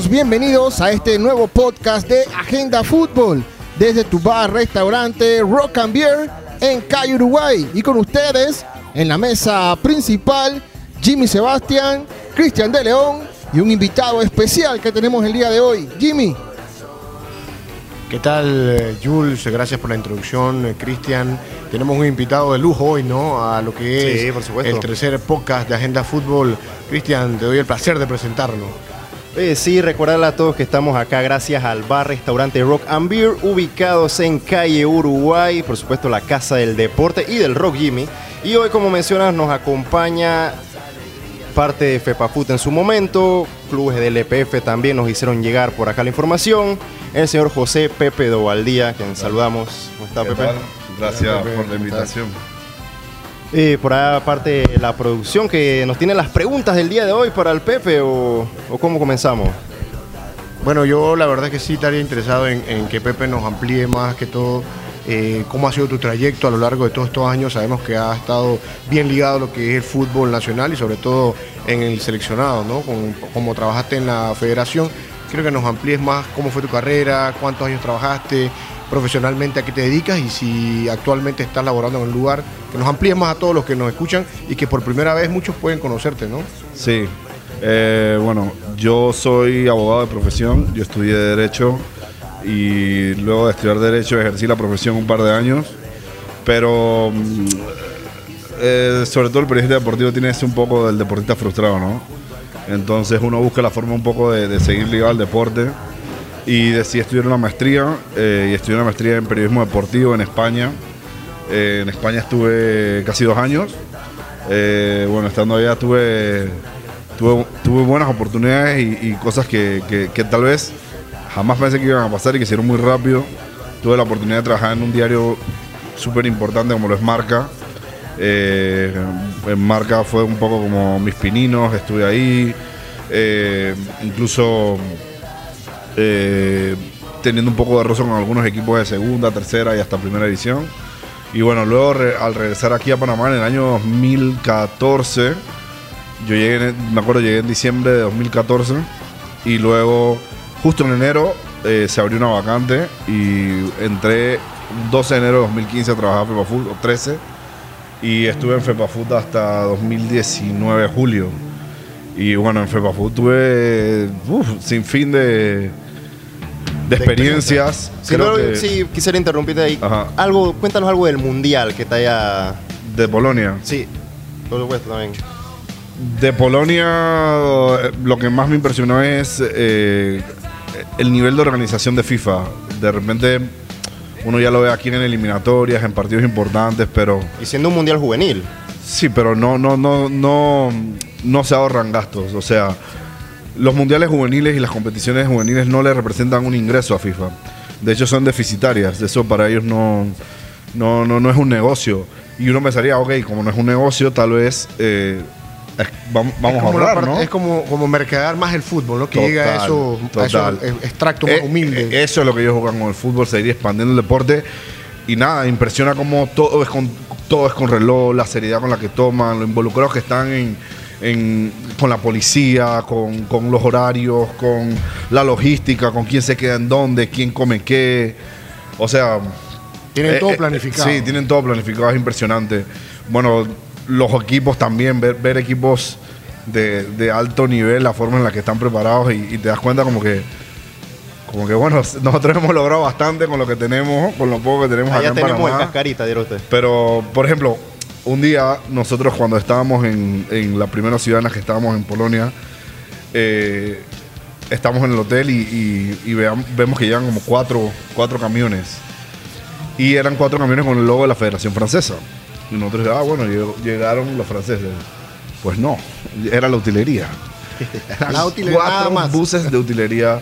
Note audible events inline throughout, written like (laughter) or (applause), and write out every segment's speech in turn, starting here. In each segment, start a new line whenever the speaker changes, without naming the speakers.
Todos bienvenidos a este nuevo podcast de Agenda Fútbol desde tu bar restaurante Rock and Beer en Calle Uruguay y con ustedes en la mesa principal Jimmy Sebastián, Cristian de León y un invitado especial que tenemos el día de hoy. Jimmy.
¿Qué tal, eh, Jules? Gracias por la introducción, eh, Cristian. Tenemos un invitado de lujo hoy, ¿no? A lo que
Sí,
es
por
el tercer podcast de Agenda Fútbol. Cristian, te doy el placer de presentarlo.
Eh, sí, recordarle a todos que estamos acá gracias al bar restaurante Rock and Beer, ubicados en calle Uruguay, por supuesto la casa del deporte y del rock Jimmy. Y hoy, como mencionas, nos acompaña parte de FEPAFUT en su momento, clubes del EPF también nos hicieron llegar por acá la información. El señor José Pepe Dovaldía, quien saludamos. ¿Cómo está,
¿Qué
Pepe?
tal? Gracias
Pepe,
por
¿cómo
la invitación.
Eh, por ahí aparte la producción que nos tiene las preguntas del día de hoy para el Pepe o, cómo comenzamos.
Bueno, yo la verdad que sí estaría interesado en, que Pepe nos amplíe más que todo eh, cómo ha sido tu trayecto a lo largo de todos estos años. Sabemos que ha estado bien ligado a lo que es el fútbol nacional y sobre todo en el seleccionado, ¿no? Como trabajaste en la federación, quiero que nos amplíes más cómo fue tu carrera, cuántos años trabajaste profesionalmente, a qué te dedicas y si actualmente estás laborando en un lugar, que nos amplíes más a todos los que nos escuchan y que por primera vez muchos pueden conocerte, ¿no?
Sí. Eh, bueno, yo soy abogado de profesión, yo estudié Derecho y luego de estudiar Derecho ejercí la profesión un par de años, pero mm, eh, sobre todo el periodista deportivo tiene ese un poco del deportista frustrado, ¿no? Entonces uno busca la forma un poco de seguir ligado al deporte y decidí estudiar una maestría eh, y estudié una maestría en periodismo deportivo en España. Eh, en España estuve casi dos años. Eh, bueno, estando allá tuve, tuve, buenas oportunidades y, cosas que, que- que tal vez jamás pensé que iban a pasar y que hicieron muy rápido. Tuve la oportunidad de trabajar en un diario súper importante como lo es Marca. Eh, en Marca fue un poco como mis pininos, estuve ahí. Incluso eh, teniendo un poco de rozo con algunos equipos de segunda, tercera y hasta primera división. Y bueno, luego al regresar aquí a Panamá en el año 2014, yo llegué, me acuerdo, llegué en diciembre de 2014 y luego justo en enero eh, se abrió una vacante y entré 12 de enero de 2015 a trabajar en FEPAFUT, o 13, y estuve en FEPAFUT hasta 2019, julio. Y bueno, en FEPAFUT tuve uf, sin fin de, de experiencias.
Sí,
Creo
luego,
que-
sí, quisiera interrumpirte ahí.
Ajá.
Algo, cuéntanos algo del mundial que te haya.
De Polonia.
Sí, por supuesto también.
De Polonia, lo que más me impresionó es eh, el nivel de organización de FIFA. De repente, uno ya lo ve aquí en eliminatorias, en partidos importantes, pero
Y siendo un mundial juvenil.
sí, pero no, no, no, no, no se ahorran gastos. O sea, los mundiales juveniles y las competiciones juveniles no le representan un ingreso a FIFA. De hecho, son deficitarias. Eso para ellos no, no, no, no es un negocio. Y uno pensaría, ok, como no es un negocio, tal vez eh, vamos, a ahorrar,
parte-
¿no?
Es como, como mercadear más el fútbol, ¿no? Que
Total,
llega a eso, a eso extracto más
Eh,
humilde.
eh, eso es lo que ellos juegan con el fútbol, seguir expandiendo el deporte. Y nada, impresiona como todo es con todo es con reloj, la seriedad con la que toman, los involucrados que están en, en- con la policía, con, con los horarios, con la logística, con quién se queda en dónde, quién come qué. O sea,
Tienen
eh,
todo
eh,
planificado.
Sí, tienen todo planificado, es impresionante. Bueno, los equipos también, ver, ver equipos de, de alto nivel, la forma en la que están preparados y, y te das cuenta como que, como que bueno, (laughs) nosotros hemos logrado bastante con lo que tenemos, con lo poco que tenemos
Allá
acá en
tenemos el
Panamá.
cascarita, dieron usted.
Pero, por ejemplo, un día nosotros cuando estábamos en, en la primera ciudad en la que estábamos en Polonia, eh, estamos en el hotel y, y- y veam- vemos que llegan como cuatro, cuatro camiones. Y eran cuatro camiones con el logo de la Federación Francesa. Y nosotros, ah, bueno, llegaron los franceses. Pues no, era la utilería. (laughs)
La utilería,
cuatro
más.
buses de utilería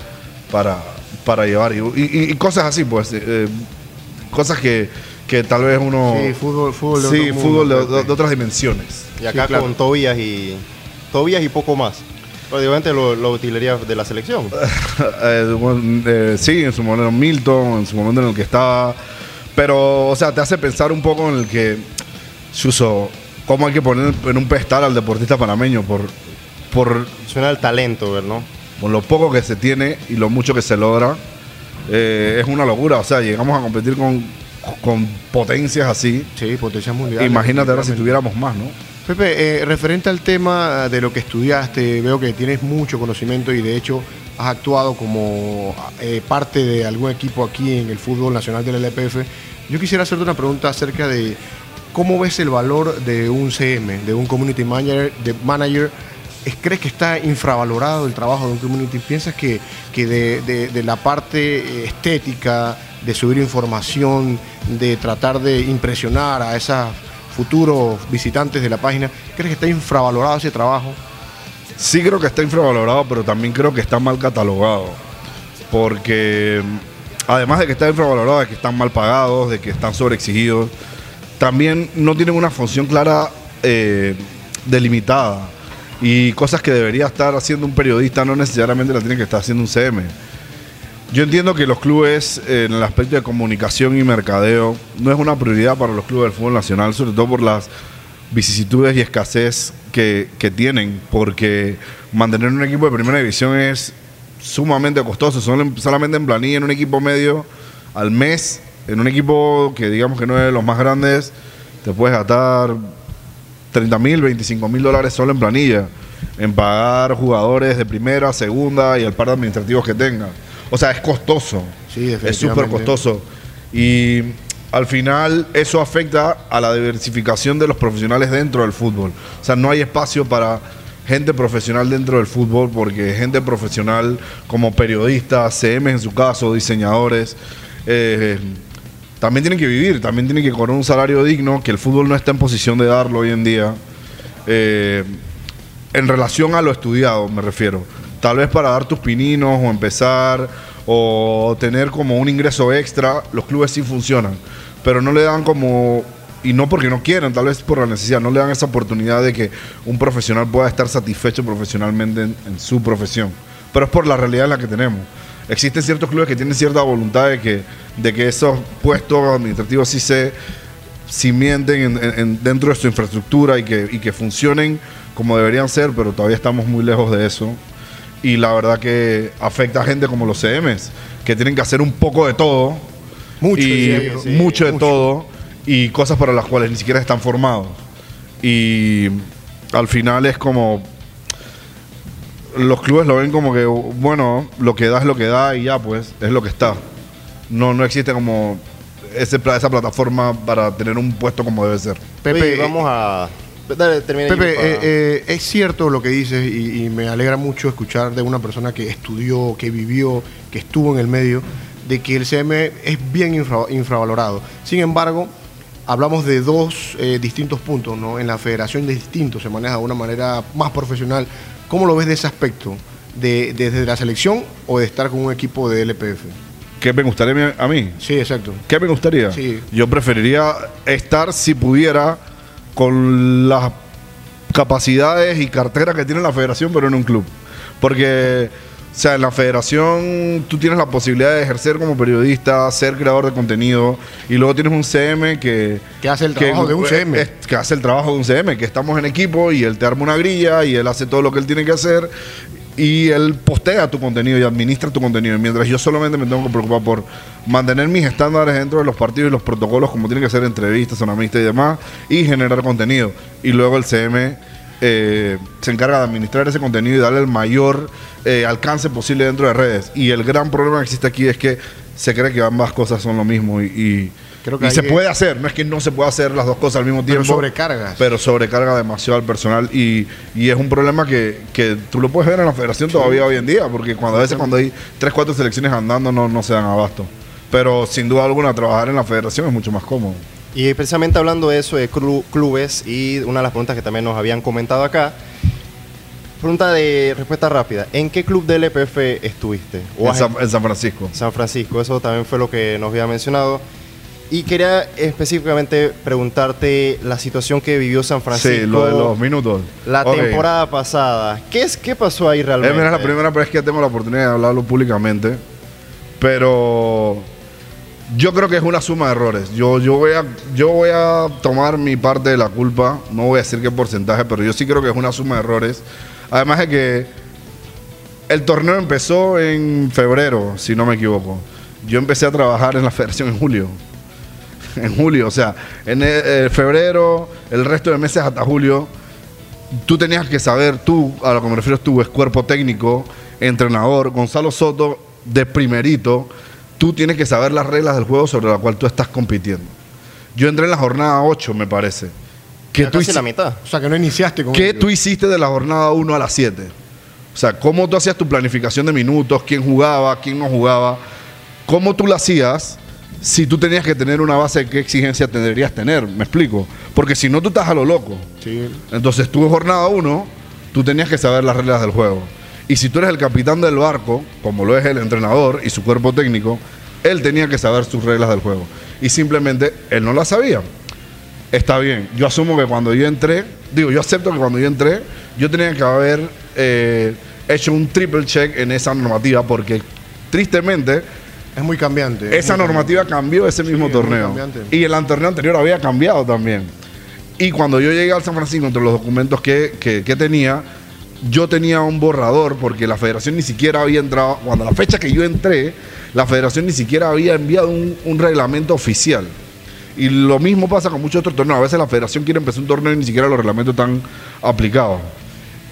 para, para llevar. Y, y- y cosas así, pues. eh, cosas que, que tal vez uno...
Sí, fútbol, fútbol de
Sí,
otro
fútbol
mundo,
de,
pues.
de- de otras dimensiones.
Y acá
Sí, claro.
con Tobías y. Tobías y poco más. Prácticamente lo, la utilería de la selección. (laughs)
Eh, bueno, eh, sí, en su momento Milton, en su momento en el que estaba. Pero, o sea, te hace pensar un poco en el que, Suso, cómo hay que poner en un pedestal al deportista panameño por, por
Suena el talento, ¿verdad? ¿no?
con lo poco que se tiene y lo mucho que se logra, eh, es una locura. O sea, llegamos a competir con, con potencias así.
Sí, potencias mundiales.
Imagínate ahora si tuviéramos más, ¿no?
Pepe, eh, referente al tema de lo que estudiaste, veo que tienes mucho conocimiento y de hecho has actuado como eh, parte de algún equipo aquí en el fútbol nacional del LPF. Yo quisiera hacerte una pregunta acerca de cómo ves el valor de un CM, de un community manager. De manager ¿Es- ¿Crees que está infravalorado el trabajo de un community? ¿Piensas que, que de, de- la parte eh, estética, de subir información, de tratar de impresionar a esos futuros visitantes de la página, crees que está infravalorado ese trabajo?
Sí creo que está infravalorado, pero también creo que está mal catalogado. Porque además de que está infravalorado, de que están mal pagados, de que están sobreexigidos, también no tienen una función clara eh, delimitada. Y cosas que debería estar haciendo un periodista no necesariamente la tiene que estar haciendo un CM. Yo entiendo que los clubes en el aspecto de comunicación y mercadeo no es una prioridad para los clubes del fútbol nacional, sobre todo por las vicisitudes y escasez que, que tienen, porque mantener un equipo de primera división es sumamente costoso, Solo- solamente en planilla, en un equipo medio al mes, en un equipo que digamos que no es de los más grandes, te puedes gastar 30 mil, 25 mil dólares solo en planilla, en pagar jugadores de primera, segunda y el par de administrativos que tenga. O sea, es costoso.
Sí,
Es súper costoso. Y al final eso afecta a la diversificación de los profesionales dentro del fútbol. O sea, no hay espacio para gente profesional dentro del fútbol porque gente profesional como periodistas, CM en su caso, diseñadores, eh, también tienen que vivir, también tienen que cobrar un salario digno que el fútbol no está en posición de darlo hoy en día. Eh, en relación a lo estudiado, me refiero. Tal vez para dar tus pininos o empezar o tener como un ingreso extra, los clubes sí funcionan, pero no le dan como, y no porque no quieran, tal vez por la necesidad, no le dan esa oportunidad de que un profesional pueda estar satisfecho profesionalmente en, en su profesión. Pero es por la realidad en la que tenemos. Existen ciertos clubes que tienen cierta voluntad de que, de que esos puestos administrativos sí se cimienten en- en- en- dentro de su infraestructura y que, y que funcionen como deberían ser, pero todavía estamos muy lejos de eso. Y la verdad que afecta a gente como los CMs, que tienen que hacer un poco de todo.
Mucho,
y
yo.
mucho de
Mucho.
todo. Y cosas para las cuales ni siquiera están formados. Y al final es como. Los clubes lo ven como que, bueno, lo que da es lo que da y ya, pues, es lo que está. No, no existe como ese, esa plataforma para tener un puesto como debe ser.
Pepe,
Oye,
eh,
vamos a... Dale, termina
Pepe,
para-
eh, eh, es cierto lo que dices y, y me alegra mucho escuchar de una persona que estudió, que vivió, que estuvo en el medio, de que el CM es bien infra- infravalorado. Sin embargo, hablamos de dos eh, distintos puntos, ¿no? En la federación de distintos se maneja de una manera más profesional. ¿Cómo lo ves de ese aspecto? De, desde la selección o de estar con un equipo de LPF?
¿Qué me gustaría a mí-?
Sí, exacto.
¿Qué me gustaría?
Sí.
Yo preferiría estar, si pudiera, con las capacidades y cartera que tiene la federación, pero en un club. Porque, o sea, en la federación tú tienes la posibilidad de ejercer como periodista, ser creador de contenido, y luego tienes un CM que...
Que hace el trabajo de un CM.
es- que hace el trabajo de un CM, que estamos en equipo y él te arma una grilla y él hace todo lo que él tiene que hacer y él postea tu contenido y administra tu contenido. Mientras yo solamente me tengo que preocupar por mantener mis estándares dentro de los partidos y los protocolos, como tienen que ser entrevistas, sonamistas y demás, y generar contenido. Y luego el CM eh, se encarga de administrar ese contenido y darle el mayor eh, alcance posible dentro de redes. Y el gran problema que existe aquí es que se cree que ambas cosas son lo mismo y, y-
Creo que
y se puede hacer, no es que no se pueda hacer las dos cosas al mismo
Pero
tiempo.
sobrecargas.
Pero sobrecarga demasiado al personal y, y es un problema que, que tú lo puedes ver en la federación todavía hoy en día, porque cuando a veces cuando hay tres, cuatro selecciones andando no, no se dan abasto. Pero sin duda alguna trabajar en la federación es mucho más cómodo.
Y precisamente hablando de eso, de clu- clubes, y una de las preguntas que también nos habían comentado acá, pregunta de respuesta rápida, ¿en qué club del EPF estuviste? ¿O
En San, en San Francisco.
San Francisco, eso también fue lo que nos había mencionado. Y quería específicamente preguntarte la situación que vivió San Francisco
Sí, lo de los minutos.
la temporada pasada. ¿Qué, es, ¿Qué pasó ahí
Eh,
realmente?
mira, es la primera vez que tengo la oportunidad de hablarlo públicamente. Pero yo creo que es una suma de errores. Yo, yo, voy a, yo voy a tomar mi parte de la culpa. No voy a decir qué porcentaje, pero yo sí creo que es una suma de errores. Además de que El torneo empezó en febrero, si no me equivoco. Yo empecé a trabajar en la (laughs) federación en julio. En julio, o sea, en eh, eh, febrero, el resto de meses hasta julio, tú tenías que saber, tú, a lo que me refiero tú, es cuerpo técnico, entrenador, Gonzalo Soto, de primerito, tú tienes que saber las reglas del juego sobre la cual tú estás compitiendo. Yo entré en la jornada 8, me parece. ¿Qué
Ya
tú,
casi la mitad.
O sea, que no iniciaste con
¿Qué
ellos.
tú hiciste de la jornada 1 a la 7? O sea, ¿cómo tú hacías tu planificación de minutos? ¿Quién jugaba? ¿Quién no jugaba? ¿Cómo tú la hacías si tú tenías que tener una base de qué exigencia tendrías tener? ¿Me explico? Porque si no, tú estás a lo loco.
Sí.
Entonces, tú en jornada 1, tú tenías que saber las reglas del juego. Y si tú eres el capitán del barco, como lo es el entrenador y su cuerpo técnico, él tenía que saber sus reglas del juego. Y simplemente él no las sabía. Está bien. Yo asumo que cuando yo entré, digo, yo acepto que cuando yo entré, yo tenía que haber eh, hecho un triple check en esa normativa porque tristemente
Es muy cambiante. es
esa
muy
normativa cambió ese mismo torneo. Y el torneo anterior había cambiado también. Y cuando yo llegué al San Francisco, entre los documentos que, que- que tenía, yo tenía un borrador porque la federación ni siquiera había entrado, cuando la fecha que yo entré, la federación ni siquiera había enviado un, un reglamento oficial. Y lo mismo pasa con muchos otros torneos. A veces la federación quiere empezar un torneo y ni siquiera los reglamentos están aplicados.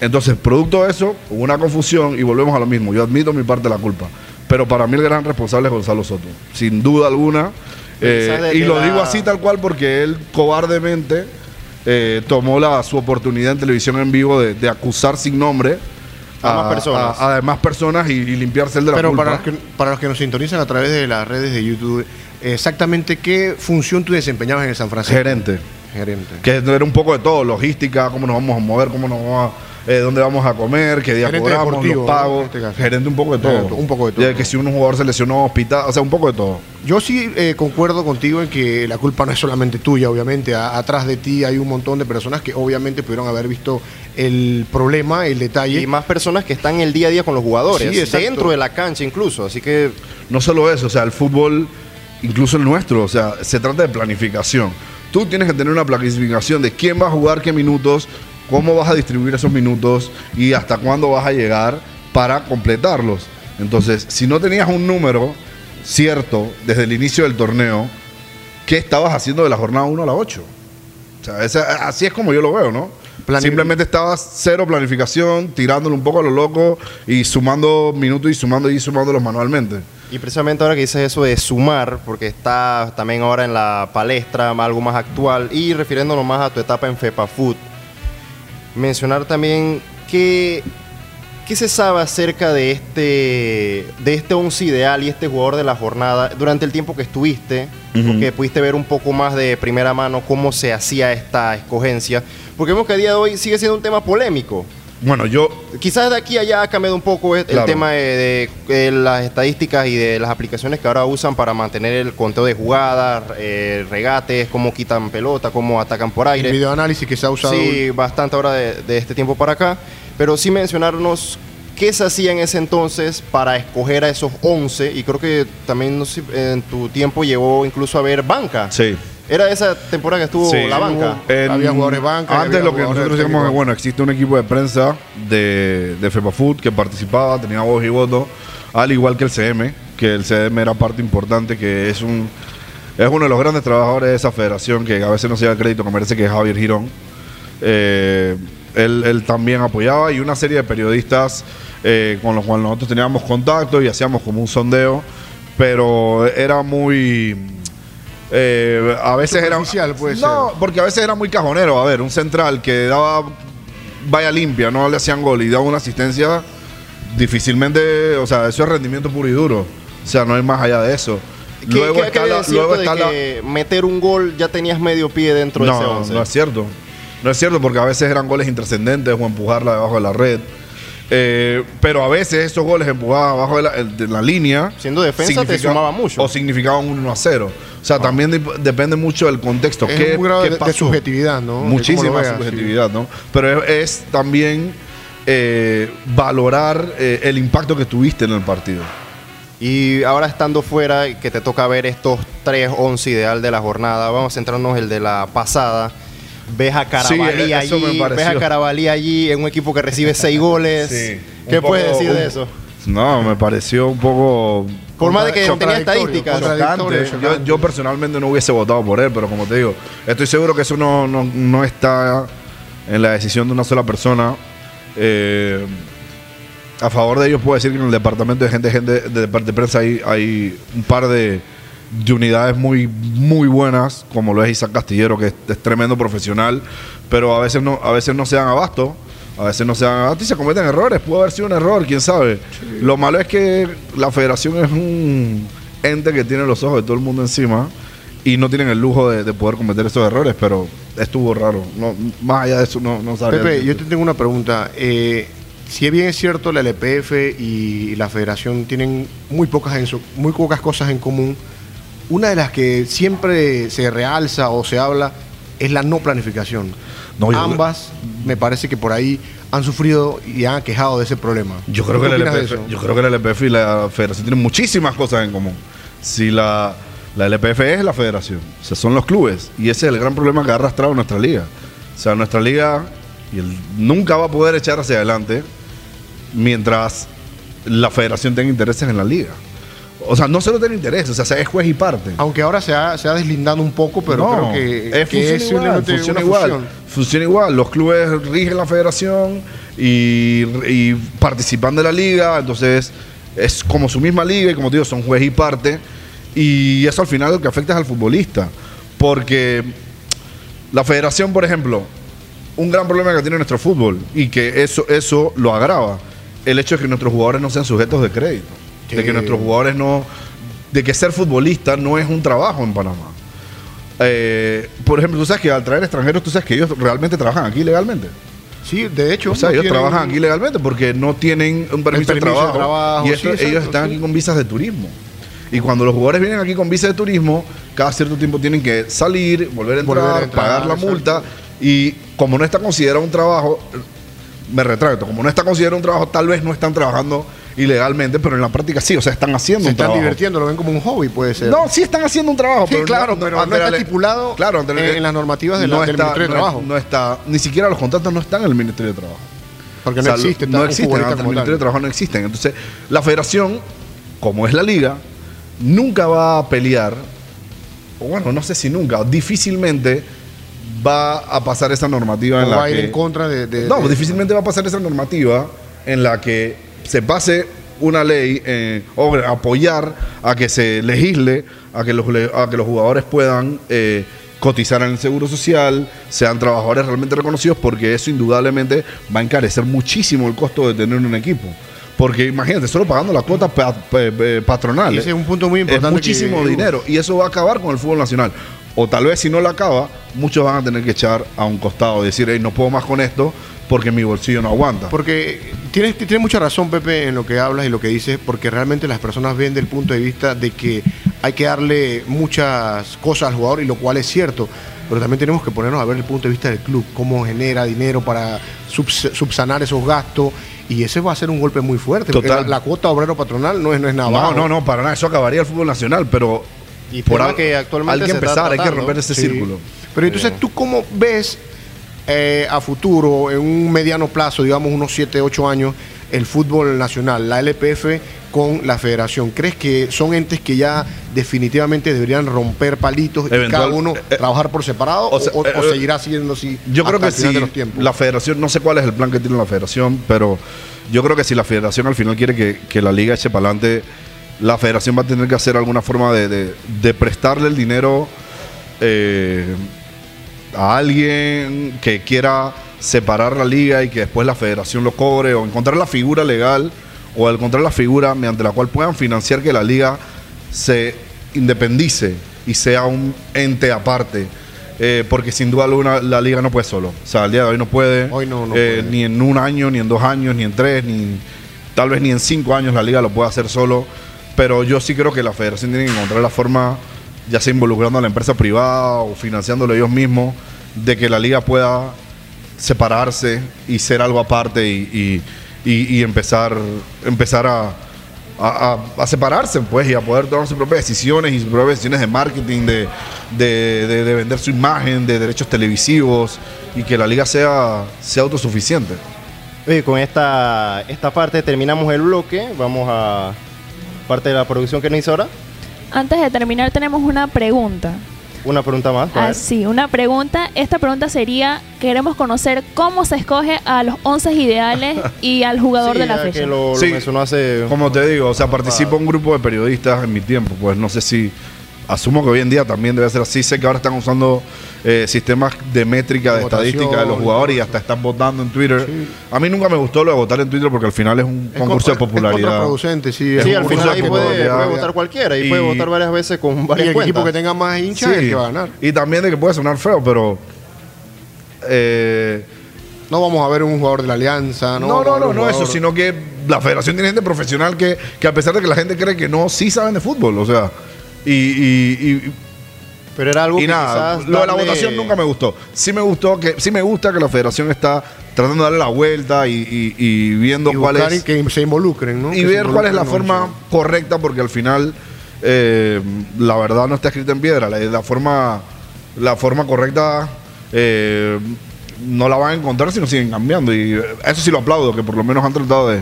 Entonces, producto de eso, hubo una confusión y volvemos a lo mismo. Yo admito mi parte de la culpa. Pero para mí el gran responsable es Gonzalo Soto. Sin duda alguna. Eh, y lo
la-
digo así tal cual porque él cobardemente eh, tomó la, su oportunidad en televisión en vivo de, de acusar sin nombre
A más personas.
a- a demás personas y, y limpiarse el de la
Pero
culpa.
para los, que, para los que nos sintonizan a través de las redes de YouTube, exactamente qué función tú desempeñabas en el San Francisco.
Gerente.
Gerente.
Que era un poco de todo, logística, cómo nos vamos a mover, cómo nos vamos a, eh, dónde vamos a comer, qué día
Gerente
cobramos, los
¿no?
pagos,
este
gerente un poco de todo.
Un poco de todo.
Ya que si un jugador se lesionó, hospital, o sea, un poco de todo.
Yo sí eh, concuerdo contigo en que la culpa no es solamente tuya, obviamente. A- atrás de ti hay un montón de personas que obviamente pudieron haber visto el problema, el detalle.
Y más personas que están el día a día con los jugadores,
Sí,
dentro de la cancha incluso. Así que
No solo eso, o sea, el fútbol, incluso el nuestro, o sea, se trata de planificación. Tú tienes que tener una planificación de quién va a jugar qué minutos, cómo vas a distribuir esos minutos y hasta cuándo vas a llegar para completarlos. Entonces, si no tenías un número cierto desde el inicio del torneo, ¿qué estabas haciendo de la jornada 1 a la 8? O sea, esa- así es como yo lo veo, ¿no? Simplemente estabas cero planificación, tirándole un poco a lo loco y sumando minutos y sumando y sumándolos manualmente.
Y precisamente ahora que dices eso de sumar, porque está también ahora en la palestra algo más actual y refiriéndonos más a tu etapa en FEPA Food, mencionar también que ¿qué se sabe acerca de este de este once ideal y este jugador de la jornada durante el tiempo que estuviste? Porque pudiste ver un poco más de primera mano cómo se hacía esta escogencia, porque vemos que a día de hoy sigue siendo un tema polémico.
Bueno, yo
Quizás de aquí a allá ha cambiado un poco el
Claro.
tema de, de- de las estadísticas y de las aplicaciones que ahora usan para mantener el conteo de jugadas, eh, regates, cómo quitan pelota, cómo atacan por
el
aire.
videoanálisis que se ha usado.
Sí, bastante ahora de, de este tiempo para acá. Pero sí mencionarnos qué se hacía en ese entonces para escoger a esos 11. Y creo que también no sé, en tu tiempo llegó incluso a ver banca.
sí.
Era esa temporada que estuvo
Sí.
la banca.
En-
Había jugadores banca
Antes lo que nosotros decíamos es, bueno, existe un equipo de prensa de, de FEPAFUT que participaba, tenía voz y voto, al igual que el CM, que el CM era parte importante, que es un es uno de los grandes trabajadores de esa federación, que a veces no se da crédito, que merece que es Javier Girón. Eh, él, él también apoyaba y una serie de periodistas eh, con los cuales nosotros teníamos contacto y hacíamos como un sondeo, pero era muy... eh, a veces era...
Puede
no,
ser.
porque a veces era muy cajonero. A ver, un central que daba vaya limpia, no le hacían gol y daba una asistencia, difícilmente, o sea, eso es rendimiento puro y duro. O sea, no hay más allá de eso.
¿Qué,
Luego
qué-
está la,
es
luego
de
está la-
que meter un gol ya tenías medio pie dentro de ese
no,
11?
no es cierto. No es cierto porque a veces eran goles intrascendentes o empujarla debajo de la red. Eh, pero a veces esos goles empujados abajo de la, de la línea.
Siendo defensa te sumaba mucho.
O significaban un 1 a 0. O sea, también dep- depende mucho del contexto.
Es
¿Qué,
un grado
qué
de, subjetividad, ¿no?
Muchísima
veas, sí.
subjetividad, ¿no? Pero es, es también eh, valorar eh, el impacto que tuviste en el partido.
Y ahora estando fuera, que te toca ver estos 3 11 ideal de la jornada, vamos a centrarnos en el de la pasada. Ves a Carabalí
Sí,
allí, ves a Carabalí allí en un equipo que recibe 6 goles.
Sí.
¿Qué puedes decir de eso?
No, me pareció un poco
Por más de que tenía estadísticas.
Yo, yo personalmente no hubiese votado por él, pero como te digo, estoy seguro que eso no, no, no está en la decisión de una sola persona. Eh, a favor de ellos puedo decir que en el departamento de gente, gente de, parte de prensa hay, hay un par de, de unidades muy, muy buenas, como lo es Isaac Castillero, que es, es tremendo profesional, pero a veces no, a veces no se dan abasto. A veces no se dan y se cometen errores. Pudo haber sido un error, quién sabe. Lo malo es que la federación es un ente que tiene los ojos de todo el mundo encima y no tienen el lujo de, de poder cometer esos errores, pero estuvo raro. No, más allá de eso, no, no sabría
Pepe, yo te tengo una pregunta. Eh, si bien es cierto, la LPF y la federación tienen muy pocas, en su- muy pocas cosas en común, una de las que siempre se realza o se habla es la no planificación.
No, yo-
Ambas, me parece que por ahí han sufrido y han quejado de ese problema.
Yo creo,
¿Qué
que
opinas de
LPF,
eso?
yo creo que el LPF y la federación tienen muchísimas cosas en común. Si la, la LPF es la federación, o sea, son los clubes. Y ese es el gran problema que ha arrastrado nuestra liga. O sea, nuestra liga y el- nunca va a poder echar hacia adelante mientras la federación tenga intereses en la liga. O sea, no solo tiene intereses, o sea, es juez y parte.
Aunque ahora se ha, se ha deslindado un poco, pero
No,
creo que,
es,
que
funciona igual, funciona igual, funciona igual. Los clubes rigen la federación y, y participan de la liga, entonces es como su misma liga y como te digo, son juez y parte. Y eso al final lo que afecta es al futbolista. Porque la federación, por ejemplo, un gran problema que tiene nuestro fútbol y que eso, eso lo agrava, el hecho de que nuestros jugadores no sean sujetos de crédito. De que nuestros jugadores no... De que ser futbolista no es un trabajo en Panamá. Eh, por ejemplo, tú sabes que al traer extranjeros, tú sabes que ellos realmente trabajan aquí legalmente.
Sí, de hecho.
O sea,
no
ellos
tienen-
trabajan aquí legalmente porque no tienen un permiso, de
permiso de
trabajo.
trabajo,
y
sí,
esto-
exacto,
ellos están
sí.
aquí con visas de turismo. Y cuando los jugadores vienen aquí con visa de turismo, cada cierto tiempo tienen que salir, volver a entrar,
Volver a entrar,
pagar la
exacto.
multa. Y como no está considerado un trabajo, me retracto, como no está considerado un trabajo, tal vez no están trabajando ilegalmente, pero en la práctica sí, o sea, están haciendo
Se
un
están
trabajo.
divirtiendo, lo ven como un hobby, puede ser.
No, sí están haciendo un trabajo.
Sí, claro, pero no está
la-
estipulado
la-
en- en las normativas de la- del Ministerio de
no
Trabajo.
No está, ni siquiera los contratos no están en el Ministerio de Trabajo.
porque
O
no
sea, no existen,
futbolista
ante el Ministerio de. Trabajo no existen. Entonces, la federación, como es la liga, nunca va a pelear, o bueno, no sé si nunca, difícilmente va a pasar esa normativa en
O
la
va a ir
que...
en contra de. de-
No,
de-
difícilmente va a pasar esa normativa en la que se pase una ley eh, o apoyar a que se legisle, a que los, a que los jugadores puedan eh, cotizar en el seguro social, sean trabajadores realmente reconocidos, porque eso indudablemente va a encarecer muchísimo el costo de tener un equipo. Porque imagínate, solo pagando la cuota eh, patronal.
Ese es un punto muy importante
Es muchísimo
que-
dinero y eso va a acabar con el fútbol nacional. O tal vez si no lo acaba, muchos van a tener que echar a un costado y decir, "Ey, no puedo más con esto porque mi bolsillo no aguanta.
Porque tienes, tienes mucha razón, Pepe, en lo que hablas y lo que dices, porque realmente las personas ven del punto de vista de que hay que darle muchas cosas al jugador, y lo cual es cierto. Pero también tenemos que ponernos a ver el punto de vista del club, cómo genera dinero para subs- subsanar esos gastos. Y ese va a ser un golpe muy fuerte. porque. La, la cuota obrero patronal no es, no es nada
no,
bajo.
no, no, para nada. Eso acabaría el fútbol nacional, pero
Y
por
que actualmente
hay que empezar, hay que romper ese
Sí.
círculo.
Pero entonces, ¿tú cómo ves eh, a futuro, en un mediano plazo, digamos unos 7, 8 años, el fútbol nacional, la LPF con la federación? ¿Crees que son entes que ya definitivamente deberían romper palitos y
Eventual-
cada uno
eh,
trabajar por separado?
o sea,
¿O, o
eh,
seguirá siendo así?
Yo creo que
el final
si
de los tiempos?
la federación, no sé cuál es el plan que tiene la federación, pero yo creo que si la federación al final quiere que, que la liga eche para adelante, la federación va a tener que hacer alguna forma de, de- de prestarle el dinero eh, a alguien que quiera separar la liga y que después la federación lo cobre o encontrar la figura legal o encontrar la figura mediante la cual puedan financiar que la liga se independice y sea un ente aparte. Eh, porque sin duda alguna la liga no puede solo. O sea, al día de hoy no puede.
Hoy no, no
eh,
puede.
Ni en un año, ni en dos años, ni en tres, ni tal vez ni en cinco años la liga lo puede hacer solo. Pero yo sí creo que la federación tiene que encontrar la forma, ya sea involucrando a la empresa privada o financiándolo ellos mismos, de que la liga pueda separarse y ser algo aparte y, y- y- empezar, empezar a, a- separarse pues y a poder tomar sus propias decisiones y sus propias decisiones de marketing, de, de- de- de vender su imagen, de derechos televisivos y que la liga sea, sea autosuficiente.
Con esta, esta parte terminamos el bloque. Vamos a parte de la producción que nos hizo ahora.
Antes de terminar, tenemos una pregunta.
Una pregunta más.
Ah, sí, una pregunta. Esta pregunta sería, queremos conocer cómo se escoge a los 11 ideales (laughs) y al jugador
Sí,
de la fecha.
que lo, lo
Sí.
mencionó hace...
Como te digo, o sea, participa un grupo de periodistas en mi tiempo, pues no sé si. Asumo que hoy en día también debe ser así. Sé que ahora están usando eh, sistemas de métrica, de
Votación,
estadística de los jugadores y hasta están votando en Twitter. A mí nunca me gustó lo de votar en Twitter porque al final es un
Es
concurso de
contra- Es
popularidad.
contraproducente, sí. es
Sí, al final ahí puede,
popularidad.
puede votar cualquiera y,
Y-
puede votar varias veces con
Y
varias
el
cuentas.
equipo que tenga más hinchas es el que va a ganar.
Y también de que puede sonar feo, pero. eh,
No vamos a ver un jugador de la Alianza. No,
no, no, no, no, eso, sino que la federación tiene gente profesional que, que a pesar de que la gente cree que no, sí saben de fútbol, o sea. Y, y- y-
Pero era algo
y
que
nada, lo de la votación nunca me gustó. Sí me gustó que, sí me gusta que la federación está tratando de darle la vuelta y, y- y viendo
Y
cuál es.
que se involucren, ¿no?
y
Que
ver cuál es la forma correcta, porque al final eh, la verdad no está escrita en piedra. La, la forma, la forma correcta eh, no la van a encontrar si no siguen cambiando. Y eh, eso sí lo aplaudo, que por lo menos han tratado de,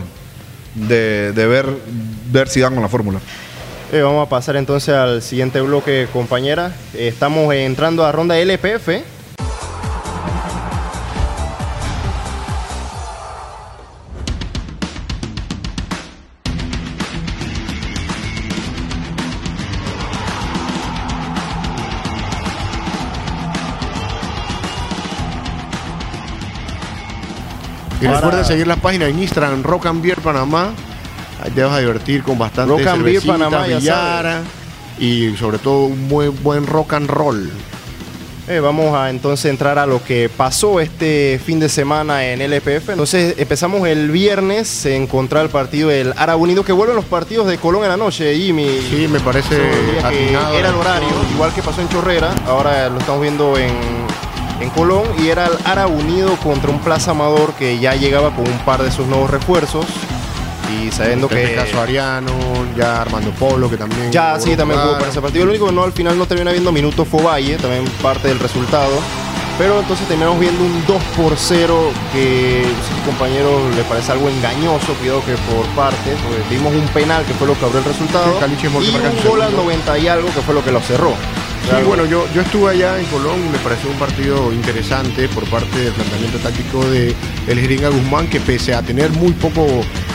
de, de ver, ver si dan con la fórmula.
Eh, vamos a pasar entonces al siguiente bloque, compañera. Eh, estamos entrando a ronda LPF.
Y recuerden seguir las páginas en Instagram, Rock and Beer Panamá. Te vas a divertir con bastante
Rock and Beer Panamá, ya
billar, y sobre todo un muy buen rock and roll.
Eh, vamos a entonces entrar a lo que pasó este fin de semana en LPF. Entonces empezamos el viernes en contra el partido del Ara Unido, que vuelven los partidos de Colón en la noche, Jimmy.
Sí, me parece
que era el horario, igual que pasó en Chorrera, ahora lo estamos viendo en, en Colón, y era el Ara Unido contra un Plaza Amador que ya llegaba con un par de sus nuevos refuerzos, y sabiendo
En este
que...
caso Ariano, ya Armando Polo, que también.
Ya, sí, también jugó para ese partido. Lo único que no, al final no termina viendo minutos fue Valle, también parte del resultado. Pero entonces terminamos viendo un 2 por 0 que a sus compañeros le parece algo engañoso, cuidado que por partes, porque vimos un penal que fue lo que abrió el resultado y un gol al
segundo.
90 y algo que fue lo que lo cerró.
Sí, bueno, yo, yo estuve allá en Colón y me pareció un partido interesante por parte del planteamiento táctico de el Jeringa Guzmán, que pese a tener muy poco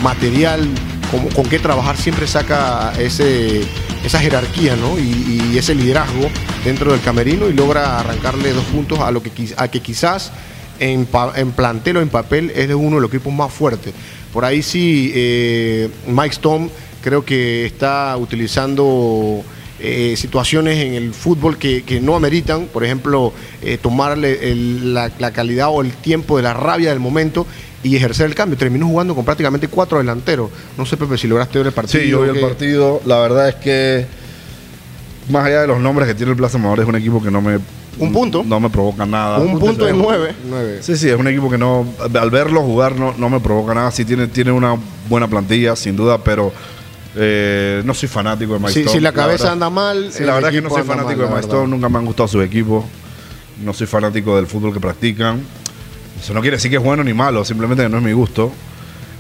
material con, con qué trabajar, siempre saca ese, esa jerarquía ¿no? y, y ese liderazgo dentro del camerino y logra arrancarle dos puntos a lo que, a que quizás en, en plantel o en papel es de uno de los equipos más fuertes. Por ahí sí, eh, Mike Stone creo que está utilizando eh, situaciones en el fútbol que, que no ameritan, por ejemplo, eh, tomarle el- la, la calidad o el tiempo de la rabia del momento y ejercer el cambio. Terminó jugando con prácticamente cuatro delanteros. No sé, Pepe, si lograste ver el partido.
Sí, yo vi el
que-
partido. La verdad es que, más allá de los nombres que tiene el Plaza Amador, es un equipo que no me.
Un punto.
No me provoca nada.
Un punto en nueve.
Nueve.
Sí, sí, es un equipo que no. Al verlo jugar no, no me provoca nada. Sí, tiene, tiene una buena plantilla, sin duda, pero. Eh, no soy fanático de
Si, la cabeza anda mal.
Sí, la verdad es que no soy fanático
mal,
de nunca me han gustado sus equipos. No soy fanático del fútbol que practican. Eso no quiere decir que es bueno ni malo, simplemente que no es mi gusto.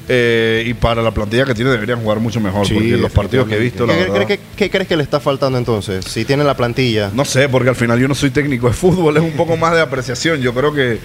Eh, y para la plantilla que tiene deberían jugar mucho mejor,
Sí,
porque los partidos que he visto, la
¿Qué,
verdad,
qué- qué- qué crees que le está faltando entonces? Si tiene la plantilla.
No sé, porque al final yo no soy técnico de fútbol, es un poco más de apreciación. Yo creo que,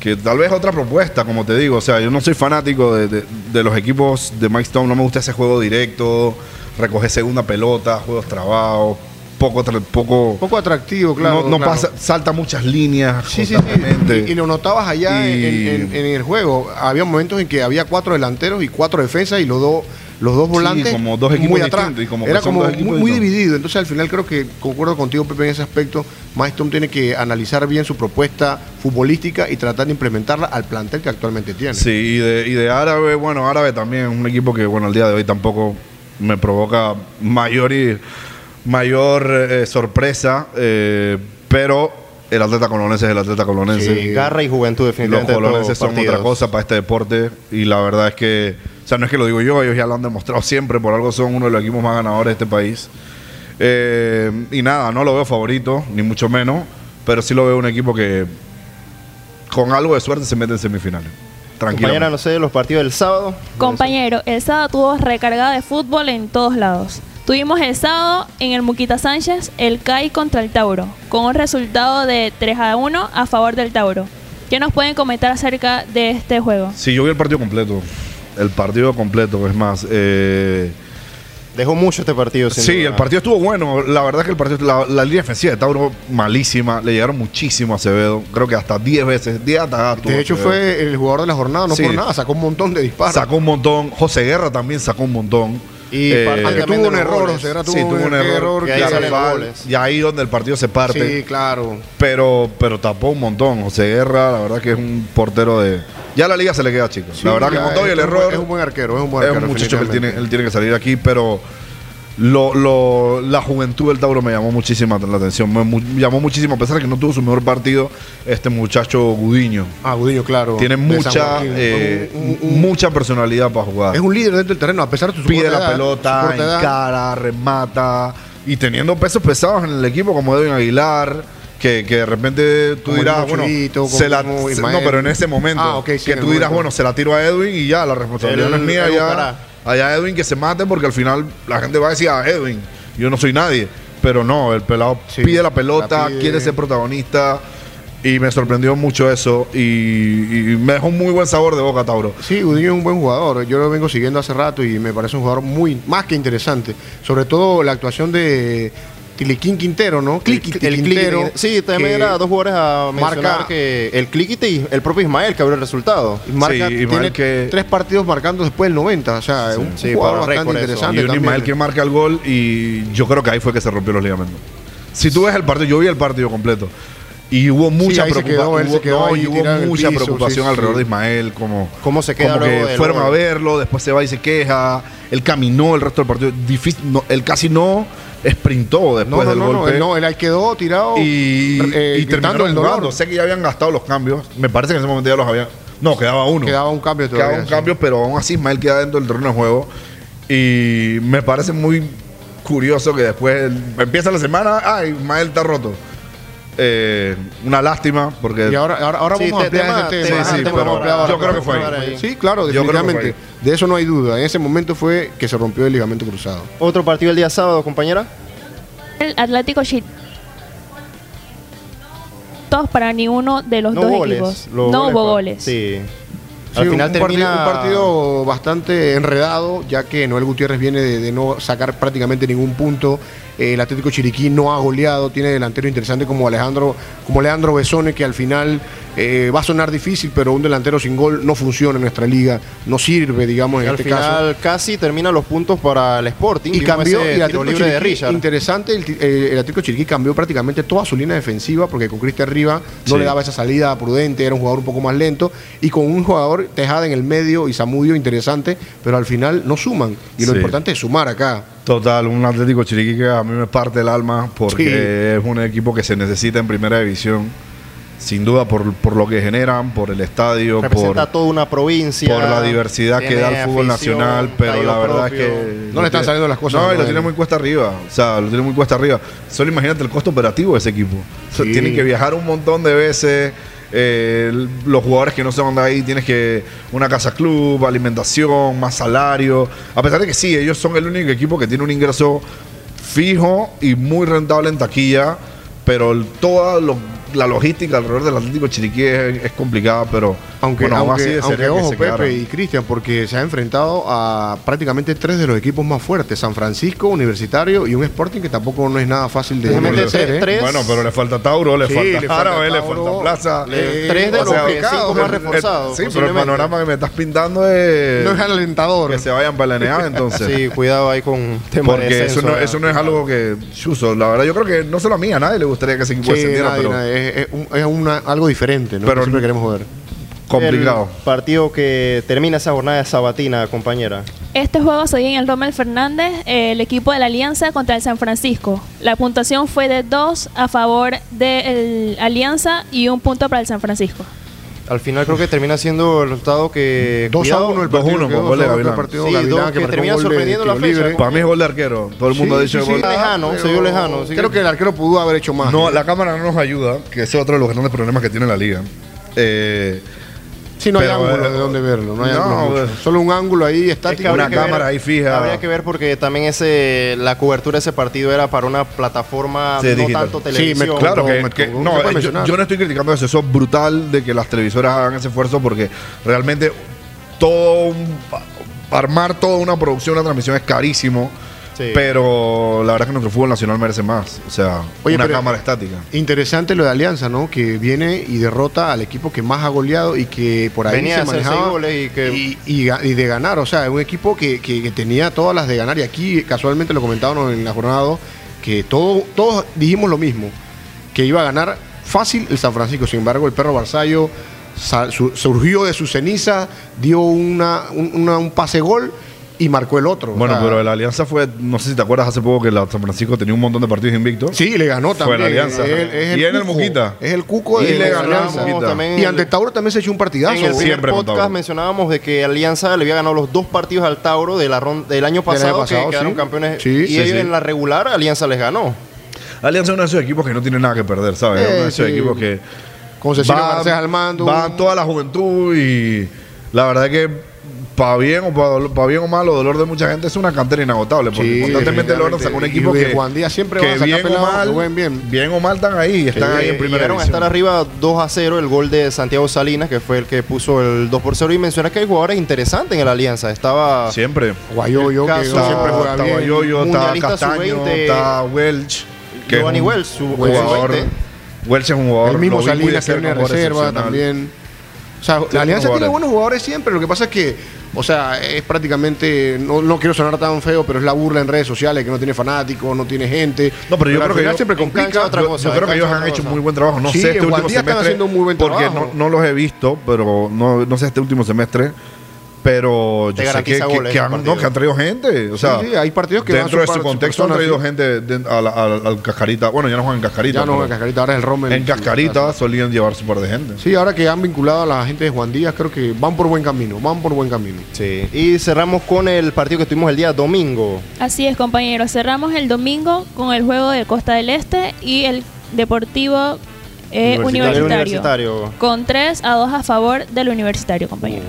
que tal vez otra propuesta, como te digo. O sea, yo no soy fanático de, de- de los equipos de Mike Stone, no me gusta ese juego directo, recoger segunda pelota, juegos trabados, poco, poco,
Poco atractivo, claro.
no, no
claro.
pasa, salta muchas líneas.
Sí, sí, sí. Y, y lo notabas allá en-
Y-
en, en el juego. Había momentos en que había cuatro delanteros y cuatro defensas y los dos los dos volantes
como dos equipos
muy atrás.
y como
Era como muy, dividido. Entonces al final creo que concuerdo contigo, Pepe, en ese aspecto. Maestro tiene que analizar bien su propuesta futbolística y tratar de implementarla al plantel que actualmente tiene.
Sí, y de, y de Árabe, bueno, Árabe también es un equipo que, bueno, al día de hoy tampoco me provoca mayor y mayor eh, sorpresa, eh, pero el atleta colonense es el atleta colonense.
Sí, garra y juventud
Los
definitivamente. en todos
colonenses
los
son otra cosa para este deporte y la verdad es que, o sea, no es que lo digo yo, ellos ya lo han demostrado siempre, por algo son uno de los equipos más ganadores de este país. Eh, y nada, no lo veo favorito, ni mucho menos, pero sí lo veo un equipo que con algo de suerte se mete en semifinales. tranquilo.
Compañera, no sé, los partidos del sábado.
Compañero, el sábado tuvo recargada de fútbol en todos lados. Tuvimos el sábado en el Muquita Sánchez el CAI contra el Tauro, con un resultado de 3 a 1 a favor del Tauro. ¿Qué nos pueden comentar acerca de este juego?
Sí, yo vi el partido completo. El partido completo, es más. eh,
Dejó mucho este partido. sin
sí,
duda.
el partido estuvo bueno. La verdad es que el partido, la, la línea defensiva de Tauro malísima. Le llegaron muchísimo a Acevedo. Creo que hasta 10 veces. 10 atajadas
De hecho,
Acevedo.
fue el jugador de la jornada, no
Sí.
por nada, sacó un montón de disparos.
Sacó un montón. José Guerra también sacó un montón.
Y
Eh,
parte
tuvo un error,
goles.
Tuvo,
sí, tuvo un error.
que ahí goles.
Y ahí donde el partido se parte.
Sí, claro.
Pero, pero tapó un montón. José Guerra, la verdad que es un portero de. Ya la liga se le queda chica.
Sí,
la verdad que todo y
es
el error.
Es un buen arquero, es un buen
es
arquero.
un muchacho que él tiene, él tiene que salir aquí, pero lo, lo- la juventud del Tauro me llamó muchísima la atención. Me mu- llamó muchísimo, a pesar de que no tuvo su mejor partido, este muchacho Gudiño.
Ah, Gudiño, claro.
Tiene mucha, eh,
Un- un- un-
mucha personalidad para jugar.
es un líder dentro del terreno, a pesar de su
Pide la
edad,
pelota, encara, remata. Y teniendo pesos pesados en el equipo como Edwin Aguilar, que, que de repente tú
Como
dirás, bueno, se la- se- no, pero en ese momento,
Ah, ok, sí,
que tú dirás,
momento.
bueno, se la tiro a Edwin y ya, la responsabilidad no es mía, ya. Allá Edwin que se mate porque al final la gente va a decir a Edwin, yo no soy nadie. Pero no, el pelado
Sí,
pide la pelota,
la pide.
quiere ser protagonista. Y me sorprendió mucho eso. Y, y me dejó un muy buen sabor de boca, Tauro.
Sí, Gudiño es un buen jugador. Yo lo vengo siguiendo hace rato y me parece un jugador muy más que interesante. Sobre todo la actuación de Tiliquín Quintero, ¿no? Cliquiti
El
Quintero.
Cliquiti. Sí, también era dos jugadores a
marca-
que el Cliquiti y el propio Ismael que abrió el resultado.
Marca,
Sí, Ismael
tiene
que-
tres partidos marcando después del 90. O sea, es un
sí,
jugador bastante interesante.
Y un
también.
Ismael que marca el gol y yo creo que ahí fue que se rompió los ligamentos. Si tú ves el partido, yo vi el partido completo y hubo mucha preocupación. hubo mucha
piso,
preocupación
sí,
alrededor
sí.
de Ismael, como,
¿Cómo se queda
como que fueron a verlo, después se va y se queja. Él caminó el resto del partido. Difícil, no, él casi no sprintó después
No, no,
del
no, no,
golpe.
no, él ahí quedó tirado
y,
eh,
y terminaron
el dolor.
Sé que ya habían gastado los cambios. Me parece que en ese momento ya los habían. No, quedaba uno.
Quedaba un cambio todavía.
Quedaba un
sí.
cambio, pero aún así Ismael queda dentro del terreno de juego. Y me parece muy curioso que después empieza la semana, ah, Ismael está roto. Eh, una lástima, porque
Y ahora, ahora, ahora
Sí,
vamos a ampliar
tema-
ese
tema-
sí,
tema
pero
ahora.
yo creo que fue ahí.
Sí, claro,
Yo creo que
definitivamente. De eso no hay duda. En ese momento fue que se rompió el ligamento cruzado.
Otro partido el día sábado, compañera.
El Atlético Chile. Todos para ninguno de los
no
dos
goles.
equipos.
Los
no hubo
pa-
goles.
Sí. Al
un-
final
un,
termina
partido, un partido bastante enredado, ya que Noel Gutiérrez viene de, de no sacar prácticamente ningún punto. Eh, el Atlético Chiriquí no ha goleado, tiene delanteros interesantes como Alejandro, como Leandro Besone, que al final eh, va a sonar difícil, pero un delantero sin gol no funciona en nuestra liga, no sirve, digamos, en
al
este
final
caso.
casi termina los puntos para el Sporting.
Y cambió,
ese
y el
tiro
Atlético
libre de
Chiriquí,
Richard.
interesante, el, eh, el Atlético Chiriquí cambió prácticamente toda su línea defensiva, porque con Cristian Riva no
Sí.
le daba esa salida prudente, era un jugador un poco más lento, y con un jugador Tejada en el medio y Zamudio interesante, pero al final no suman. Y lo
Sí.
importante es sumar acá.
Total, un Atlético Chiriquí que a mí me parte el alma porque
Sí.
es un equipo que se necesita en primera división. Sin duda por, por lo que generan, por el estadio,
Representa
por,
toda una provincia.
por la diversidad que da el fútbol
afición,
nacional, pero la verdad
propio.
es que...
No le están saliendo las cosas,
No, y lo tiene muy cuesta arriba. O sea, lo tiene muy cuesta arriba. Solo imagínate el costo operativo de ese equipo. O sea,
Sí.
Tienen que viajar un montón de veces. eh, los jugadores que no son de ahí tienes que una casa club, alimentación, más salario. A pesar de que sí, ellos son el único equipo que tiene un ingreso fijo y muy rentable en taquilla, pero el- toda lo- la logística alrededor del Atlético Chiriquí es, es complicada, pero
Aunque,
bueno, aún
aunque,
así
aunque,
desearía que
ojo, Pepe y Cristian, porque se ha enfrentado a prácticamente tres de los equipos más fuertes: San Francisco, Universitario y un Sporting que tampoco no es nada fácil de
tres-
¿eh?
tres-
Bueno, pero le falta Tauro, le
Sí,
falta
le falta
Árabe, le falta Plaza.
le-
tres de
o
los
sea,
que cinco más reforzados.
Sí, pero el panorama que me estás pintando es
No es alentador.
que se vayan para la (laughs) NBA entonces.
Sí, cuidado ahí con tema de
Porque eso no, eso no es algo que chuso. La verdad, yo creo que no solo a mí, a nadie le gustaría que ese equipo
Sí,
descendiera,
nadie,
pero
nadie. Es, es un- es una- algo diferente, ¿no?
Pero-
siempre queremos ver.
Complicado.
El partido que termina esa jornada sabatina, compañera.
Este juego se dio en el Rommel Fernández, el equipo de la Alianza contra el San Francisco. La puntuación fue de 2 a favor de el Alianza y un punto para el San Francisco.
Al final creo que termina siendo el resultado que...
2 a
cuidado,
1 el
2 a
partido.
1
quedó,
con gol de
2 a 1 el
Gavilán.
partido
Sí,
Gavilán,
dos
que
que termina sorprendiendo la fecha.
libre.
Para mí es gol de arquero. Todo el mundo ha dicho
sí,
gol.
lejano, se vio lejano,
Creo
que-
que el arquero pudo haber hecho más.
No, la cámara no nos ayuda, que ese es otro de los grandes problemas que tiene la liga. Eh,
Sí, no hay ángulo
eh,
de dónde verlo. No hay
no,
ángulo
eh.
Solo un ángulo ahí
Es
estático.
que habría
Una
que ver-
cámara ahí fija.
Habría que ver porque también ese la cobertura de ese partido era para una plataforma
Sí,
no
digital.
tanto
Sí,
televisión.
me-
Claro que,
me-
que- no, yo, yo no estoy criticando eso, eso es brutal de que las televisoras hagan ese esfuerzo porque realmente todo un- armar toda una producción, una transmisión es carísimo.
Sí.
Pero la verdad es que nuestro fútbol nacional merece más. O sea,
Oye,
una cámara estática.
Interesante lo de Alianza, ¿no? Que viene y derrota al equipo que más ha goleado y que por ahí
Venía
se
a
manejaba
seis goles y que-
y, y ga- y de ganar. O sea, un equipo que, que- que tenía todas las de ganar. Y aquí casualmente lo comentábamos en la jornada 2, que todo, todos dijimos lo mismo, que iba a ganar fácil el San Francisco. Sin embargo, el perro Barzallo surgió de su ceniza, dio una, un, una- un pase gol y marcó el otro. O
Bueno,
sea,
pero la alianza fue, no sé si te acuerdas hace poco que la San Francisco tenía un montón de partidos invictos.
Sí, le ganó
Fue
también.
la Alianza.
Es el-
Y en el. Muquita.
Es el cuco
Y
de
le ganó
la Alianza.
Muquita.
también
Y
el-
ante Tauro también se echó un partidazo.
En el
Siempre
podcast mencionábamos de que Alianza le había ganado los dos partidos al Tauro de la ron- del año pasado,
pasado,
que quedaron
sí.
campeones.
Sí,
y
sí,
ellos
sí.
en la regular Alianza les ganó.
Alianza es uno de esos equipos que no tiene nada que perder, ¿sabes?
Eh,
Es uno de esos
sí.
equipos que.
Con Cecilio Garcés al mando.
Va toda la juventud y la verdad es que para bien o para bien o mal o dolor de mucha gente es una cantera inagotable porque
Sí,
constantemente logran sacar un equipo
Y
que
Juan Díaz siempre
que
van a sacar
bien o
pelados
mal
que jueguen bien.
o mal están ahí están ahí en primera
Llegaron a
división.
estar arriba 2 a 0 el gol de Santiago Salinas, que fue el que puso el 2 por 0. Y menciona que hay jugadores interesantes en la Alianza. Estaba
siempre
Guayoyo, que
Caso-
siempre juega
está
bien.
Guayoyo, está Castaño,
sub-20,
está Welch
Giovanni Welch, su-
jugador
sub-20.
Welch es un jugador
El mismo Salinas que
jugador
reserva
excepcional.
también. O sea, la Alianza tiene buenos jugadores siempre. Lo que pasa es que, o sea, es prácticamente, no, no quiero sonar tan feo, pero es la burla en redes sociales que no tiene fanáticos, no tiene gente.
No, pero yo creo que yo-
siempre complica.
otra cosa,
Yo, creo que ellos han hecho
cosa.
muy buen trabajo. No
Sí,
sé este último
Guandía están
semestre.
haciendo muy buen
porque
trabajo.
no, no los he visto, pero no, no sé este último semestre. Pero yo sé que, han, no,
partido.
que han traído gente. O sea,
Sí, sí, hay partidos que van
dentro de
su
contexto han traído gente de- al, Cascarita. Bueno, ya no juegan en Cascarita.
Ya no, en Cascarita, ahora es el Rommel.
en Cascarita solían llevar su par de gente.
Sí, ahora que han vinculado a la gente de Juan Díaz, creo que van por buen camino, van por buen camino.
Sí. Y cerramos con el partido que tuvimos el día domingo.
Así es, compañeros. Cerramos el domingo con el juego de Costa del Este y el Deportivo eh,
Universitario.
universitario.
Universitario.
Con 3 a 2 a favor del Universitario, compañero.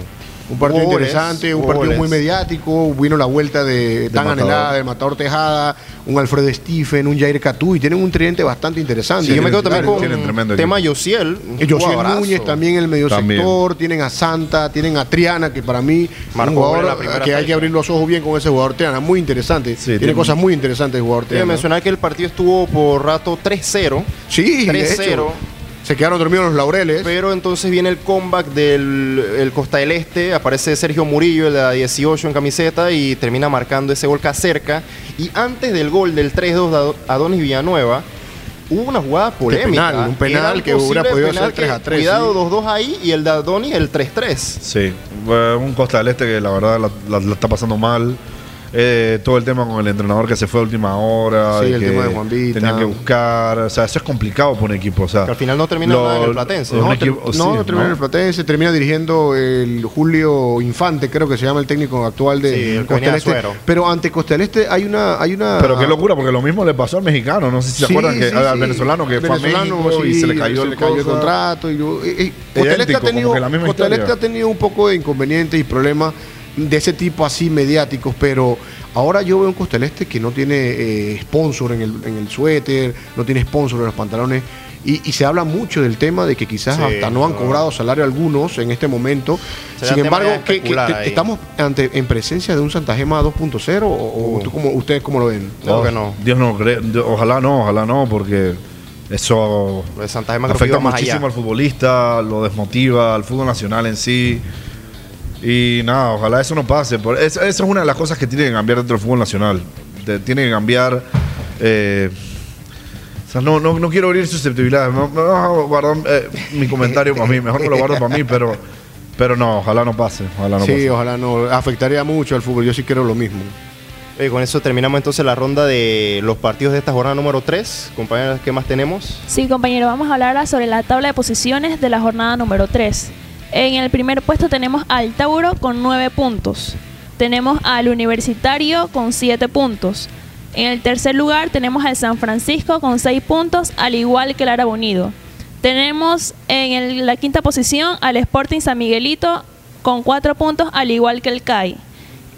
Un partido
Goles,
interesante, un
goles.
partido muy mediático. Vino la vuelta de, tan
Matador.
anhelada del Matador Tejada, un Alfredo Stephen, un Jair Catú y tienen un tridente bastante interesante.
y yo me quedo también con
tremendo
tema. Yosiel. un
Y Josiel
jugadorazo.
Núñez también en el medio
También.
sector, tienen a Santa, tienen a Triana, que para mí
Marcó
un jugador
la primera
que hay que abrir los ojos bien con ese jugador Triana, muy interesante.
Sí,
tiene,
tiene-
cosas muy interesantes el jugador
Quiero
Triana.
mencionar que el partido estuvo por rato 3-0.
Sí, de
3-0.
Se quedaron dormidos los laureles.
Pero entonces viene el comeback del el Costa del Este, aparece Sergio Murillo, el de la 18 en camiseta, y termina marcando ese gol cerca. Y antes del gol del 3-2 de Ado- Adonis Villanueva, hubo una jugada polémica.
penal, un penal que hubiera podido
penal
ser 3 a
que-
3,
Cuidado,
sí.
2-2 ahí, y el de Adonis el 3-3.
Sí, un Costa del Este que la verdad la, la- la está pasando mal. Eh, todo el tema con el entrenador que se fue a última hora.
Sí,
de
el
que
tema de Juan Vita.
Tenían que buscar. O sea, eso es complicado para un equipo. O sea,
Que al final no termina
lo-
nada en el Platense.
No,
equipo-
ter-
sí,
no, no termina en el Platense, termina dirigiendo el Julio Infante, creo que se llama el técnico actual de
Sí, el
Costa Este.
Suero.
Pero ante Costa del Este hay una, hay una.
Pero qué locura, porque lo mismo le pasó al mexicano. No sé si se
Sí,
acuerdan que
sí,
al venezolano que
Venezolano,
fue a México y se le cayó, el,
contrato. Y, yo- eh, eh, Costa del. Este ha tenido un poco de inconvenientes y problemas de ese tipo así mediáticos, pero ahora yo veo un Costa del Este que no tiene eh, sponsor en el, en el suéter, no tiene sponsor en los pantalones. Y, y se habla mucho del tema de que quizás
Sí,
hasta no han
claro.
cobrado salario algunos en este momento. Sin embargo, que, que te- estamos ante, en presencia de un Santa Gema 2.0 o, o
Uh.
tú cómo- ustedes cómo lo ven?
Creo
Oh,
que no.
Dios no Ojalá no, ojalá no, porque eso afecta muchísimo
allá.
al futbolista, lo desmotiva, al fútbol nacional en sí. Y nada, ojalá eso no pase. Por- es- Eso, es una de las cosas que tiene que cambiar dentro del fútbol nacional. Tiene que cambiar. eh, o sea, no, no, no quiero abrir susceptibilidades. Voy a guardar eh, mi comentario para mí. Mejor me lo guardo para mí, pero, pero no, ojalá no pase. Ojalá no
sí,
pase.
ojalá no. Afectaría mucho al fútbol. Yo sí creo lo mismo.
Eh, con eso terminamos entonces la ronda de los partidos de esta jornada número 3. Compañeros, ¿qué más tenemos?
Sí, compañero, vamos a hablar ahora sobre la tabla de posiciones de la jornada número 3. En el primer puesto tenemos al Tauro con 9 puntos. Tenemos al Universitario con 7 puntos. En el tercer lugar tenemos al San Francisco con 6 puntos, al igual que el Árabe Unido. Tenemos en la quinta posición al Sporting San Miguelito con cuatro puntos, al igual que el CAI.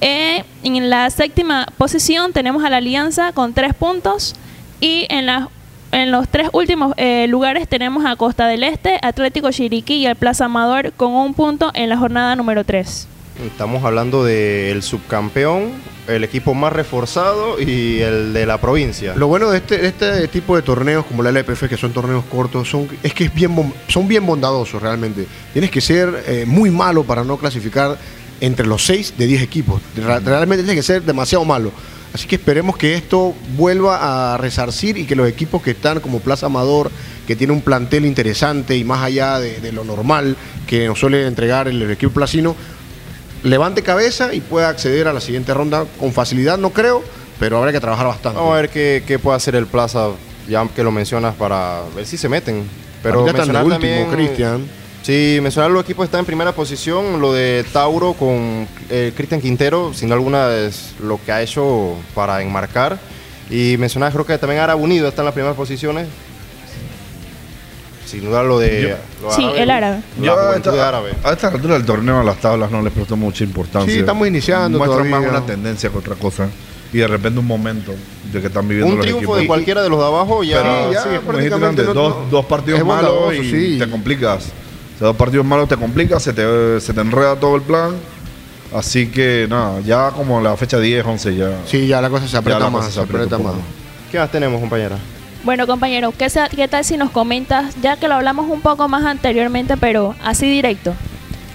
Eh, en la séptima posición tenemos a la Alianza con tres puntos y en, la- en los tres últimos eh, lugares tenemos a Costa del Este, Atlético Chiriquí y el Plaza Amador con un punto en la jornada número 3.
Estamos hablando del subcampeón, el equipo más reforzado y el de la provincia.
Lo bueno de este, de este tipo de torneos como la LPF, que son torneos cortos, son, es que es bien, son bien bondadosos realmente. Tienes que ser eh, muy malo para no clasificar entre los 6 de 10 equipos. Realmente tienes que ser demasiado malo. Así que esperemos que esto vuelva a resarcir y que los equipos que están como Plaza Amador, que tiene un plantel interesante y más allá de, de lo normal que nos suele entregar el, el equipo placino, levante cabeza y pueda acceder a la siguiente ronda con facilidad, no creo, pero habrá que trabajar bastante.
Vamos a ver qué, qué puede hacer el Plaza, ya que lo mencionas, para ver si se meten. Pero mencionar
último,
también-
Cristian.
Sí, mencionar los equipos está en primera posición. Lo de Tauro con eh, Cristian Quintero, sin duda alguna, es lo que ha hecho para enmarcar. Y mencionar, creo que también Árabe Unido está en las primeras posiciones. Sin duda lo de. lo
Sí, el árabe.
La juventud
esta,
árabe.
a esta altura del torneo a las tablas no les presto mucha importancia.
Sí, estamos iniciando
Muestran
todavía.
más una tendencia que otra cosa. Y de repente un momento de que están viviendo
Un
los
triunfo
equipos.
de cualquiera de los de abajo ya.
Pero
Sí, ya,
sí,
prácticamente no-
dos, dos partidos malos y
sí.
te complicas. Sea, dos partidos malos te complicas, se te, se te enreda todo el plan. Así que nada, ya como la fecha 10, 11 ya.
Sí, ya la cosa se aprieta
la
más,
cosa se
se aprieta más.
¿Qué más tenemos, compañera?
Bueno, compañero, ¿qué, ¿qué tal si nos comentas, ya que lo hablamos un poco más anteriormente, pero así directo?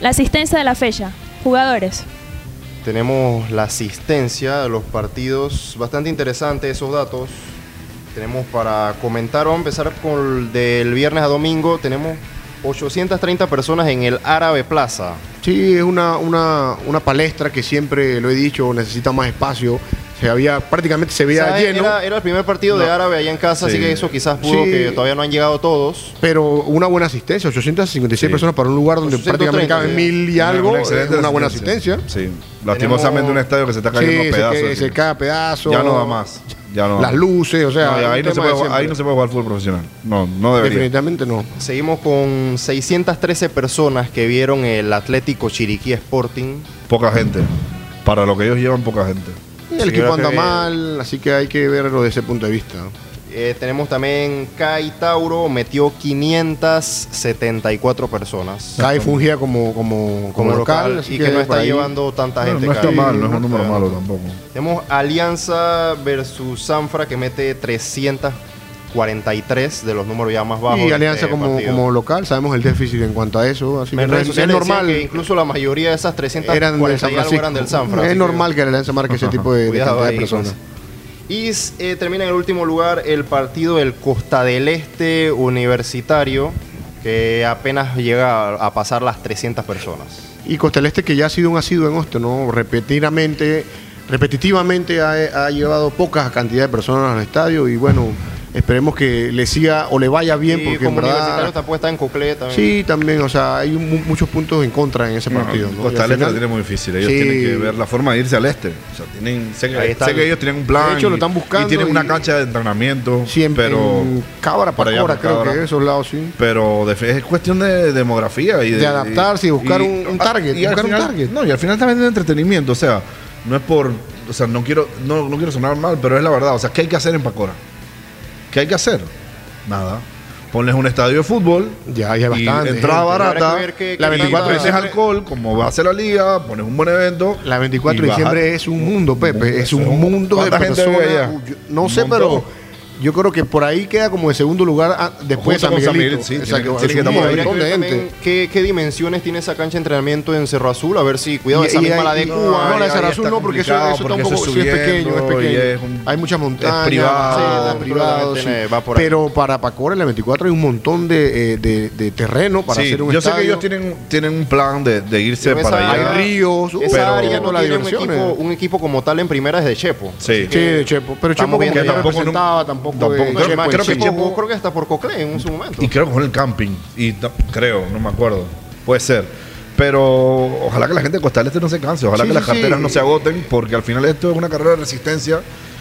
La asistencia de la fecha, jugadores.
Tenemos la asistencia de los partidos, bastante interesante esos datos. Tenemos para comentar, vamos a empezar con el del viernes a domingo. Tenemos 830 personas en el Árabe Plaza.
Sí, es una, una, una palestra que siempre lo he dicho, necesita más espacio. Se había, prácticamente se
O
veía
sea,
lleno,
Era, era el primer partido de. Árabe allá en casa, así
Sí.
que eso quizás pudo
Sí.
que todavía no han llegado todos.
pero una buena asistencia, 856
Sí.
personas para un lugar donde
830,
prácticamente caben
sí.
mil y algo,
Una
es
excelente
una buena asistencia.
Sí, lastimosamente un estadio que se está cayendo
Sí,
a
se,
pedazos.
cae- se cae a pedazos.
Ya no da más. Ya no.
Las luces, o sea,
No, ya ahí, no se puede, jugar- ahí no se puede jugar fútbol profesional. No, no debería.
Definitivamente no.
Seguimos con 613 personas que vieron el Atlético Chiriquí Sporting.
Poca gente. Para lo que ellos llevan, poca gente.
El
Sí,
equipo anda
que-
mal, así que hay que verlo desde ese punto de vista.
Eh, tenemos también CAI Tauro, metió 574 personas.
CAI fungía como, como, como local,
y que, no está
ahí-
llevando tanta
No,
gente.
no está
CAI.
mal, no es un
está
número malo tampoco.
Tenemos Alianza versus Sanfra que mete 343 de los números ya más bajos.
Y Alianza
este
como, como local, sabemos el déficit en cuanto a eso, así que
En
no
redes
es, normal.
que incluso la mayoría de esas
Eran del
340
San Francisco.
eran del Sanfra.
es normal que la Alianza marque ese (laughs) tipo de, personas.
pues. Y eh, termina en el último lugar el partido del Costa del Este Universitario, que apenas llega a, pasar las 300 personas.
Y Costa del Este, que ya ha sido un asiduo en esto, ¿no? Repetidamente, repetitivamente ha, ha llevado pocas cantidad de personas al estadio y bueno, esperemos que le siga o le vaya bien
y
porque en
como universitario
verdad...
está puesta en Coclé también.
Sí, también, o sea, hay mu- muchos puntos en contra en ese
No,
partido. ¿no? Y
Costa Este
final-
la tiene muy difícil. Ellos
Sí.
tienen que ver la forma de irse al este. O sea, tienen, sé, que,
Ahí está
sé
el-
que ellos tienen un plan.
De hecho, lo están buscando
Y tienen
y-
una cancha de entrenamiento.
Siempre
pero,
en Cábara,
para allá,
creo
Cábara.
que esos lados sí.
pero de- es cuestión de demografía y de,
De adaptarse y buscar un- un target,
y
buscar un target.
No, y al final también de entretenimiento. O sea, no es por. O sea, no quiero, no, no quiero sonar mal, pero es la verdad. O sea, ¿qué hay que hacer en Pacora? ¿Qué hay que hacer? Nada. Ponles un estadio de fútbol.
Ya, ya bastante.
entrada
gente.
Habrá que
barata.
ver
La
qué
24
tanta-
de diciembre-
alcohol, como va a ser la liga, pones un buen evento.
La 24 de
baja-
diciembre es un mundo, Pepe. Es un
es un-
mundo de
¿Cuánta gente
personas. No sé,
montón.
pero yo creo que por ahí queda como en segundo lugar ah, después San Miguelito.
Miguel, sí, tiene que- tiene
es un
ver también. ¿Qué, qué dimensiones tiene esa cancha de entrenamiento en Cerro Azul? A ver si, cuidado,
Y-
esa
y-
misma la de
y-
Cuba.
No, la de Cerro
está
Azul no, porque eso, eso
porque
tampoco
eso
sí es pequeño, es pequeño.
es un-
Hay muchas montañas,
privado,
sí,
sí,
privado, sí.
tiene- va por ahí.
Pero para Pacora en la 24 hay un montón de, eh, de, de terreno para
Sí,
hacer un
yo sé que ellos tienen, tienen un plan de, de irse
Pero esa
para allá.
Hay ríos,
Esa
pero
área no tiene un equipo, un equipo como tal en primera es de Chepo.
Sí.
Sí, de Chepo. Pero Chepo no
tampoco no-
tampoco,
tampoco- creo-
Chepo en
creo que.
Chepo creo que hasta por Coclé en su momento.
Y creo que con el camping. Y creo, no me acuerdo. Puede ser. Pero ojalá que la gente de Costa del Este no se canse. Ojalá
Sí,
que las carteras
sí.
no se agoten. Porque al final esto es una carrera de resistencia.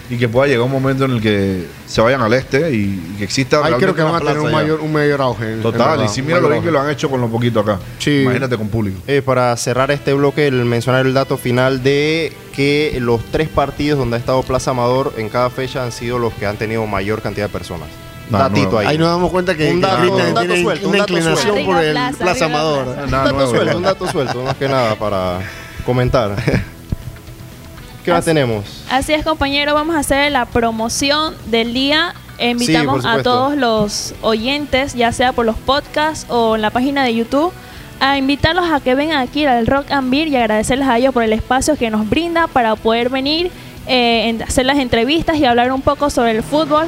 Y que pueda llegar un momento en el que se vayan al este y, y que exista
Ahí creo que van a tener un mayor, un mayor auge. en
Total, y si mira lo bien que lo han hecho con lo poquito acá.
Sí.
Imagínate con público.
Eh, para cerrar este bloque, el mencionar el dato final de que los tres partidos donde ha estado Plaza Amador en cada fecha han sido los que han tenido mayor cantidad de personas.
Nada
Datito ahí.
Ahí nos damos cuenta que,
Un dato- un dato suelto, un
una
dato
inclinación
suelto.
por el Plaza, Amador.
Plaza.
un dato
nuevo,
suelto, un dato suelto, más que nada para comentar. (laughs) ¿Qué más
Así-
tenemos?
Así es, compañero, vamos a hacer la promoción del día. Invitamos a todos los oyentes, ya sea por los podcasts o en la página de YouTube, a invitarlos a que vengan aquí al Rock and Beer y agradecerles a ellos por el espacio que nos brinda para poder venir, eh, hacer las entrevistas y hablar un poco sobre el fútbol,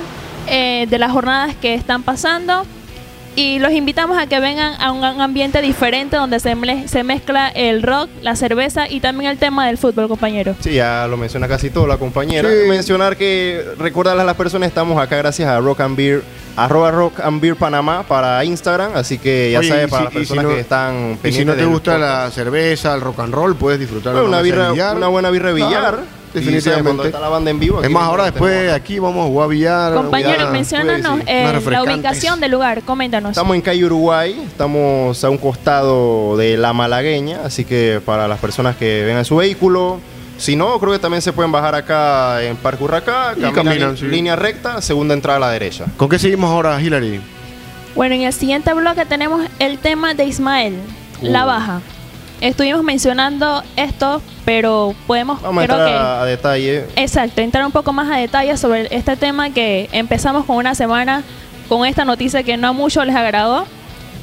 eh, de las jornadas que están pasando. Y los invitamos a que vengan a un ambiente diferente donde se, mle- se mezcla el rock, la cerveza y también el tema del fútbol, compañero.
Sí, ya lo menciona casi todo la compañera.
Sí.
Mencionar que, recordarles a las personas, estamos acá gracias a Rock and Beer, arroba Rock and Beer Panamá para Instagram, así que ya
Oye,
sabes, para
si-
las
si
personas
no-
que están
Y si no te gusta
podcast.
la cerveza, el rock and roll, puedes disfrutar de
Bueno, una, birra, una buena birra de billar.
Definitivamente.
Cuando está la banda en vivo.
Es más, ahora
tenemos-
después aquí vamos a jugar billar.
Compañero,
billar,
menciónanos
pues,
eh, la ubicación del lugar, coméntanos.
Estamos en calle Uruguay, estamos a un costado de la Malagueña, así que para las personas que vengan en su vehículo, si no, creo que también se pueden bajar acá en Parque Urracá, caminan
caminan,
en
sí.
línea recta, segunda entrada a la derecha.
¿Con qué seguimos ahora, Hillary?
Bueno, en el siguiente bloque tenemos el tema de Ismael, la baja. Estuvimos mencionando esto, pero podemos,
Vamos a entrar
que...
a, detalle.
Exacto, entrar un poco más a detalle sobre este tema que empezamos con una semana con esta noticia que no a muchos les agradó.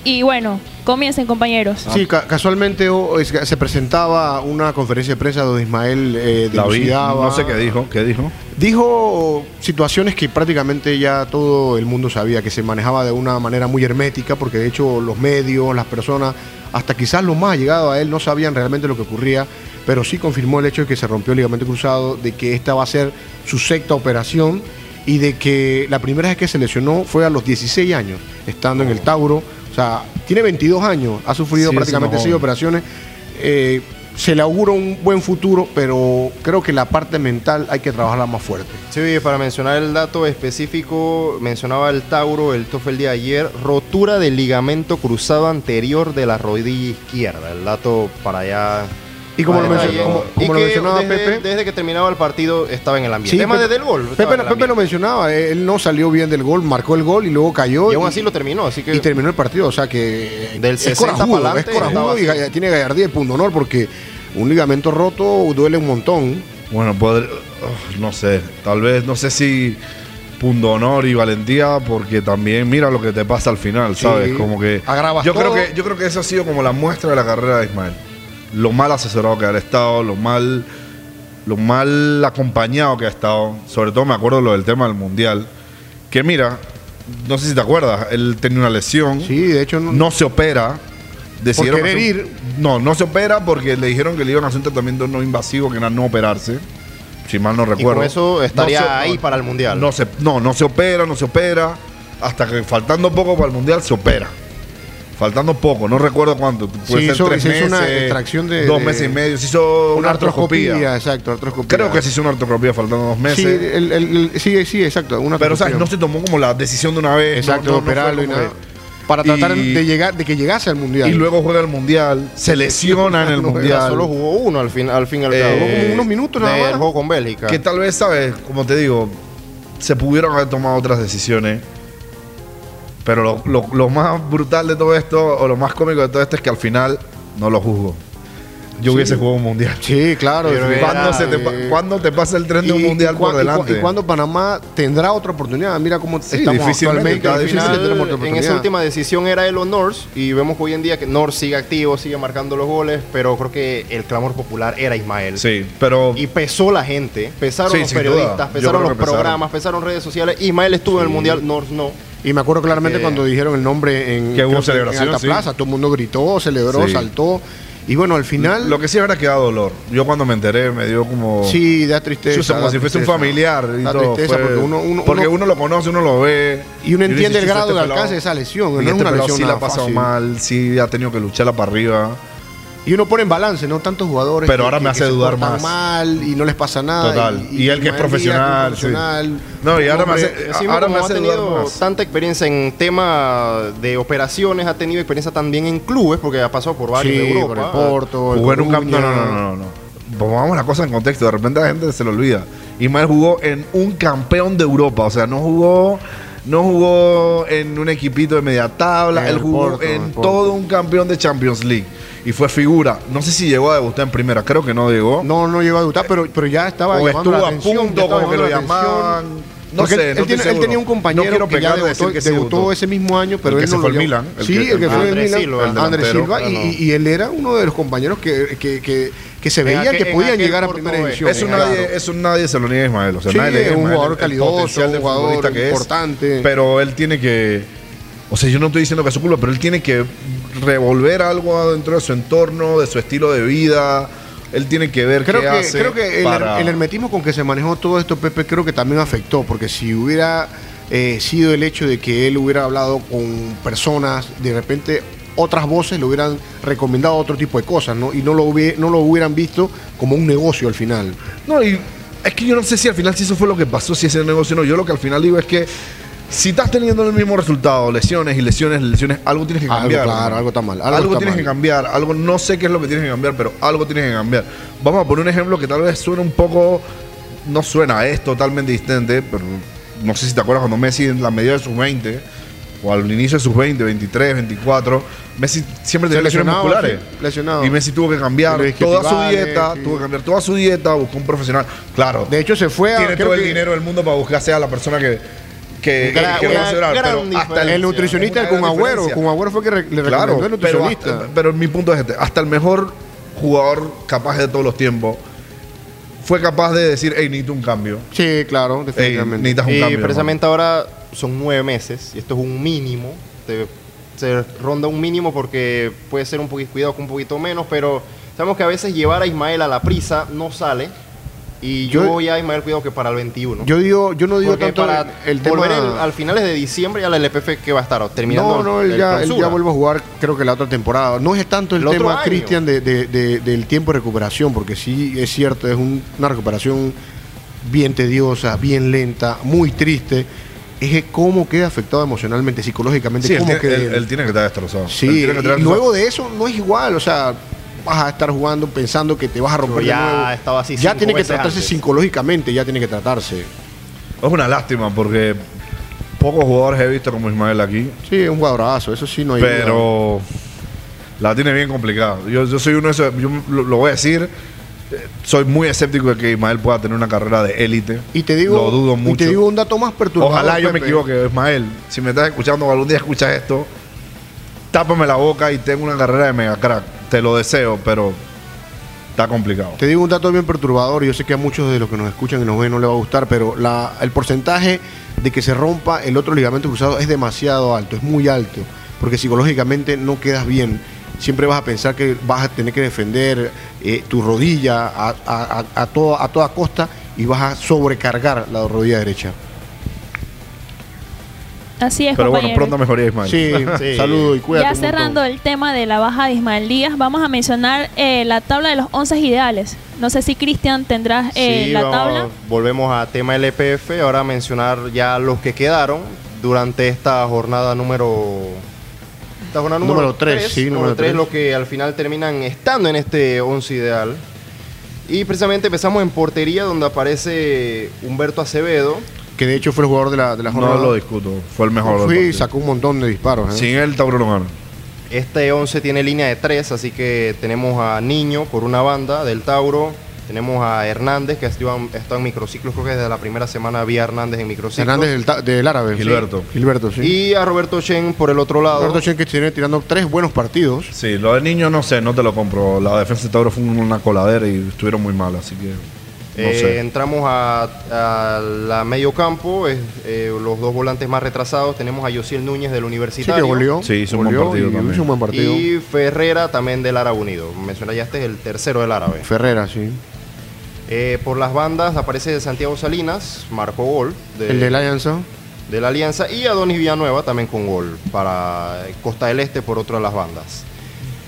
Y bueno, comiencen compañeros.
Sí, ca- casualmente oh, se presentaba una conferencia de prensa donde Ismael eh, dilucidaba.
no sé qué dijo, qué dijo.
Dijo situaciones que prácticamente ya todo el mundo sabía, que se manejaba de una manera muy hermética, porque de hecho los medios, las personas, hasta quizás los más allegados a él no sabían realmente lo que ocurría, pero sí confirmó el hecho de que se rompió el ligamento cruzado, de que esta va a ser su sexta operación y de que la primera vez que se lesionó fue a los 16 años, estando en el Tauro. O sea, tiene 22 años, ha sufrido
Sí,
prácticamente
uno
6
joven.
operaciones. Eh, se le augura un buen futuro, pero creo que la parte mental hay que trabajarla más fuerte.
Sí, para mencionar el dato específico, mencionaba el Tauro, el TOF el día de ayer, rotura del ligamento cruzado anterior de la rodilla izquierda. El dato para allá.
Y como lo,
para
mencionó-
detalle.
como- como
Y
lo
que
mencionaba
desde,
Pepe,
desde que terminaba el partido estaba en el ambiente.
Sí,
Además,
Pepe-
desde el gol.
Pepe,
el
Pepe lo mencionaba, él no salió bien del gol, marcó el gol y luego cayó.
Y aún así lo terminó, así que.
y terminó el partido, o sea que
Del
es
60
corajudo,
para
es corajudo y
estaba
ga- tiene gallardía y punto honor porque un ligamento roto duele un montón.
Bueno, no sé, tal vez, no sé si punto honor y valentía, porque también mira lo que te pasa al final,
Sí,
¿sabes? Como que
agravas
yo creo que yo creo que eso ha sido como la muestra de la carrera de Ismael. Lo mal asesorado que ha estado, lo mal lo mal acompañado que ha estado, sobre todo me acuerdo lo del tema del mundial, que mira, no sé si te acuerdas, él tenía una lesión,
Sí, de hecho no,
no se opera. decidieron
querer
hacer un-
ir.
No, no se opera porque le dijeron que le iban a hacer un tratamiento no invasivo, que era no operarse. Si mal no
Y
recuerdo.
con eso estaría
No se-
ahí
no-
para el mundial.
No se, no, no se opera, no se opera. Hasta que faltando poco para el mundial se opera. Faltando poco, no recuerdo cuánto. Puede
Sí,
ser
hizo-
tres
se hizo una
meses,
extracción de-
Dos
de-
meses y medio. Se hizo una,
una artroscopía,
artroscopía.
exacto, artroscopía.
Creo que se hizo una artroscopía faltando dos meses.
Sí, el- el- el- sí, sí, exacto. Una
pero, ¿sabes?
artroscopía.
No se tomó como la decisión de una vez.
Exacto,
no,
operarlo y nada.
que-
Para tratar
Y-
de llegar, de que llegase al mundial.
Y luego juega el mundial, se lesiona en el
No,
mundial.
Solo jugó uno al fin, al fin y al
Eh,
cabo.
Jugó como unos minutos nada más.
juego con Bélgica.
Que tal vez, ¿sabes? Como te digo, se pudieron haber tomado otras decisiones. Pero lo, lo- lo más brutal de todo esto, o lo más cómico de todo esto, es que al final no lo juzgo. Yo hubiese jugado un mundial.
Sí, claro.
¿Cuándo, se te, pa- cuándo te pasa el tren de un mundial
y
por delante?
¿Y cuándo Panamá tendrá otra oportunidad? Mira cómo
Sí,
estamos
difícilmente,
actualmente.
está
Al
difícil
final
en esa última decisión era Elo North y vemos que hoy en día que North sigue activo, sigue marcando los goles, pero creo que el clamor popular era Ismael.
Sí, pero
Y pesó la gente, pesaron
Sí,
los periodistas, pesaron los
que pesaron.
programas, pesaron redes sociales. Ismael estuvo en el Mundial, North no.
Y me acuerdo claramente
Eh,
cuando dijeron el nombre en,
que hubo
creo en
celebración,
Alta
sí.
Plaza. Todo el mundo gritó, celebró,
Sí.
saltó. Y bueno, al final,
lo que sí habrá quedado dolor. Yo cuando me enteré me dio como...
sí, da tristeza.
Como
da
si fuese un familiar y
Da
todo.
tristeza
fue-
porque uno, uno-
porque
uno-
lo conoce, uno lo ve.
y uno entiende el
dice,
grado
"Este
de alcance de esa lesión.
y
No es
este
una
pelado
lesión
sí la ha pasado mal, sí ha tenido que lucharla para arriba.
Y uno pone en balance, ¿no? Tantos jugadores.
Pero ahora me hace dudar más.
mal y no les pasa nada.
Total. Y él que es profesional,
profesional.
No, y ahora me
Hombre,
hace-
Así
ahora me
ha
hace
tenido
dudar más.
tanta experiencia en tema de operaciones, ha tenido experiencia también en clubes, porque ha pasado por varios
Sí,
de Europa.
por el Porto, el
Jugó en un campo. No, no, no, no, no. Pongamos la cosa en contexto. De repente la gente se lo olvida. Ismael jugó en un campeón de Europa. O sea, no jugó. No jugó en un equipito de media tabla.
En
Él
el
jugó
Porto, en
todo un campeón de Champions League. Y fue figura. No sé si llegó a debutar en primera. Creo que no llegó.
No, no llegó a debutar, pero, pero ya estaba
o estuvo a
atención,
punto, como que lo llamaban. No
Porque
sé,
él,
no
él tiene-
estoy
él tenía un compañero
No
que ya debutó,
que
ese mismo año, pero
El
él
que
no
se
lo
fue al. Milan, el
Sí,
que-
el que fue al Milan,
Silva,
Andrés. Silva, y,
Ah,
y él era uno de los compañeros que, que, que, que se veía
aquel-
que podían llegar a primera división.
Eso
claro.
nadie, eso nadie se lo niega a Ismael. O sea,
Sí,
nadie le niega a
es un
Ismael
jugador
el
calidoso, un jugador
es.
importante.
Pero él tiene que. O sea, yo no estoy diciendo que es su culpa, pero él tiene que revolver algo dentro de su entorno, de su estilo de vida. Él tiene que ver
Creo
qué
que,
hace
creo que el,
para-
el hermetismo con que se manejó todo esto, Pepe, creo que también afectó, porque si hubiera eh, sido el hecho de que él hubiera hablado con personas, de repente otras voces le hubieran recomendado otro tipo de cosas, ¿no? Y no lo, no lo hubieran visto como un negocio al final.
No, y es que yo no sé si al final si eso fue lo que pasó, si ese negocio no. Yo lo que al final digo es que si estás teniendo el mismo resultado, lesiones y lesiones, lesiones, algo tienes que
Algo,
cambiar.
claro,
hermano.
algo está mal,
Algo,
algo está
tienes
mal.
que cambiar. Algo, no sé qué es lo que tienes que cambiar, pero algo tienes que cambiar. Vamos a poner un ejemplo que tal vez suene un poco. No suena, es totalmente distante, pero no sé si te acuerdas cuando Messi en la medida de sus 20 o al inicio de sus 20, 23, 24, Messi siempre tenía lesiones musculares.
sí, lesionado.
Y Messi tuvo que cambiar toda su dieta,
sí.
tuvo que cambiar toda su dieta, buscó un profesional. Claro,
De hecho, se fue a.
tiene todo el
que
dinero del mundo para buscar sea la persona que, que,
Gran-
que va a pero hasta.
El nutricionista de Kun
gran
Agüero. Kun Agüero fue que re- le
Claro,
recomendó el
pero,
nutricionista.
hasta- pero mi punto es este, hasta el mejor jugador capaz de todos los tiempos fue capaz de decir, hey, necesito un cambio.
sí, claro,
Ey,
definitivamente.
necesitas un
y
cambio.
precisamente ahora son nueve meses y esto es un mínimo. te- se ronda un mínimo porque puede ser un poquito cuidado con un poquito menos, pero sabemos que a veces llevar a Ismael a la prisa no sale. Y yo,
Yo-
voy a Ismael cuidado que para el 21.
Yo digo, yo no digo
Porque
tanto
para
el, el tema.
volver el- al finales de diciembre ya la LPF que va a estar terminando
no, no, él
el
ya, él ya vuelve a jugar, creo que la otra temporada. No es tanto el, tema. Cristian, de, de- de- del tiempo de recuperación, porque sí es cierto, es un- una recuperación bien tediosa, bien lenta, muy triste. Es que cómo queda afectado emocionalmente, psicológicamente,
Sí, él,
cómo
tiene-
queda.
él- él tiene que estar destrozado. Él
Sí,
tiene que estar
y
destrozado.
luego de eso no es igual, o sea, vas a estar jugando pensando que te vas a romper
Pero ya
de nuevo.
estaba así
ya tiene que tratarse
antes.
psicológicamente, ya tiene que tratarse.
Es una lástima porque pocos jugadores he visto como Ismael aquí,
Sí, es un jugadorazo, eso sí no hay duda.
pero la tiene bien complicada. Yo, yo soy uno de esos, yo lo, lo voy a decir, soy muy escéptico de que Ismael pueda tener una carrera de élite.
Y te digo,
lo dudo
y
mucho.
te digo un dato más perturbador.
Ojalá yo me equivoque, Ismael. Si me estás escuchando o algún día escuchas esto, tápame la boca y tengo una carrera de mega crack. Te lo deseo, pero está complicado.
Te digo un dato bien perturbador, y yo sé que a muchos de los que nos escuchan y nos ven no les va a gustar, pero la, el porcentaje de que se rompa el otro ligamento cruzado es demasiado alto, es muy alto, porque psicológicamente no quedas bien. Siempre vas a pensar que vas a tener que defender eh, tu rodilla a, a- a- a toda, a toda costa y vas a sobrecargar la rodilla derecha.
Así es,
Pero bueno, pronto mejoría Ismael.
Sí, (laughs)
Sí.
saludo y cuídate.
Ya cerrando el tema de la baja de Ismael Díaz, vamos a mencionar eh, la tabla de los 11 ideales. No sé si Cristian tendrás eh,
Sí,
la
vamos-
tabla.
Volvemos a tema LPF, ahora a mencionar ya los que quedaron durante esta jornada número... Esta jornada número,
Número tres,
tres,
sí,
número 3, lo que al final terminan estando en este 11 ideal. Y precisamente empezamos en portería, donde aparece Humberto Acevedo.
Que de hecho fue el jugador de la, de la jornada.
No lo discuto. Fue el mejor. del
Fui sacó un montón de disparos. ¿eh?
Sin él, Tauro no gana.
Este 11 tiene línea de 3, así que tenemos a Niño por una banda del Tauro. Tenemos a Hernández, que ha estado en, microciclos, creo que desde la primera semana había Hernández en microciclos.
Hernández del, del árabe.
Gilberto.
Sí. Gilberto, sí.
Y a Roberto Chen por el otro lado.
Roberto Chen que tiene tirando tres buenos partidos.
Sí, lo del niño no sé, no te lo compro. La defensa de Tauro fue una coladera y estuvieron muy mal, así que no
Eh,
sé.
entramos a, a la medio campo, es, eh, los dos volantes más retrasados. Tenemos a Yosiel Núñez del
Sí,
Universitario.
que goleó.
Sí, hizo un buen partido
y
también.
hizo un buen partido.
Y Ferrera también del Árabe Unido. Menciona ya este es el tercero del Árabe.
Ferrera, sí.
Eh, por las bandas aparece Santiago Salinas, marcó gol de,
El de la Alianza.
de la Alianza. Y Adonis Villanueva también con gol para Costa del Este por otra de las bandas.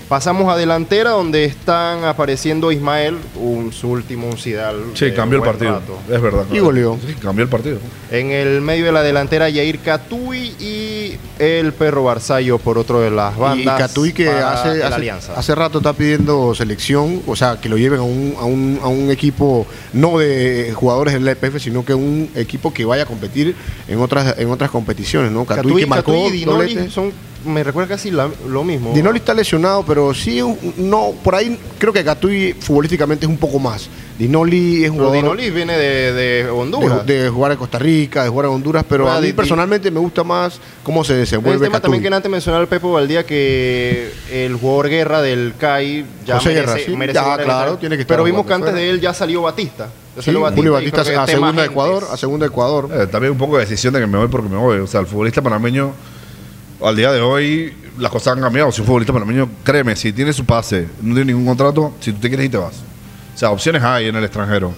Pasamos a delantera donde están apareciendo Ismael, un, su último un Sidal.
Sí, cambió el partido.
rato.
Es verdad.
Y goleó.
Sí, cambió el partido.
En el medio de la delantera, Yair Catui y el perro Barzallo por otro de las
Y
bandas.
Catuy que
para
hace, hace,
Alianza.
hace rato está pidiendo selección, o sea, que lo lleven a un, a un, a un equipo no de jugadores del EPF, sino que un equipo que vaya a competir en otras en otras competiciones, ¿no? Catuy, que marcó
Catuy y Dinoli son, me recuerda casi la- lo mismo.
Dinoli está lesionado, pero sí, no, por ahí creo que Catuy futbolísticamente es un poco más. Dinoli es un jugador
Dinoli viene de, Honduras.
de jugar en Costa Rica, de jugar en Honduras, pero
Ah,
a mí
di-
personalmente me gusta más cómo se
el
desenvuelve
tema
Catuy.
también que antes mencionaba el Pepo Valdía que el jugador guerra del CAI ya
José
merece,
Guerra, sí.
merece
Ya,
el
claro, tiene que estar
Pero vimos que antes
fuera.
de él ya salió Batista. Ya
Sí,
salió
Julio Batista
creo que
a
tema
segunda. Ecuador, a segunda de Ecuador.
Eh, también un poco de decisión de que me voy porque me voy. O sea, el futbolista panameño, al día de hoy, las cosas han cambiado. Si un futbolista panameño, créeme, si tiene su pase, no tiene ningún contrato, si tú te quieres ir, te vas. O sea, opciones hay en el extranjero.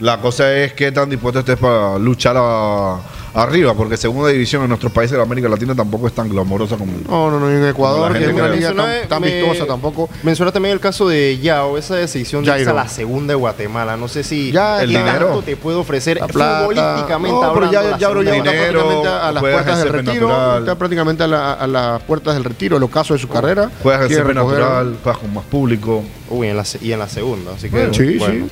La cosa es qué tan dispuesto estés para luchar a- arriba, porque segunda división en nuestros países de América Latina tampoco es tan glamorosa como.
No, no, no, en Ecuador, que es una liga tan,
Menciona-
tan
me-
vistosa tampoco.
Menciona también el caso de Yao, esa decisión de irse a la segunda de Guatemala. No sé si
Ya,
el dinero.
tanto te puede ofrecer
La plata.
futbolísticamente
No, pero
hablando.
ya,
la
ya, bro, ya
segunda
está
Dinero,
prácticamente a las puertas del retiro.
natural.
Está prácticamente a, la- a las puertas del retiro, el ocaso de su carrera.
Juegas en natural, juegas con más público.
Uy, en la, y en la segunda. Así que,
Bueno, sí,
bueno.
sí.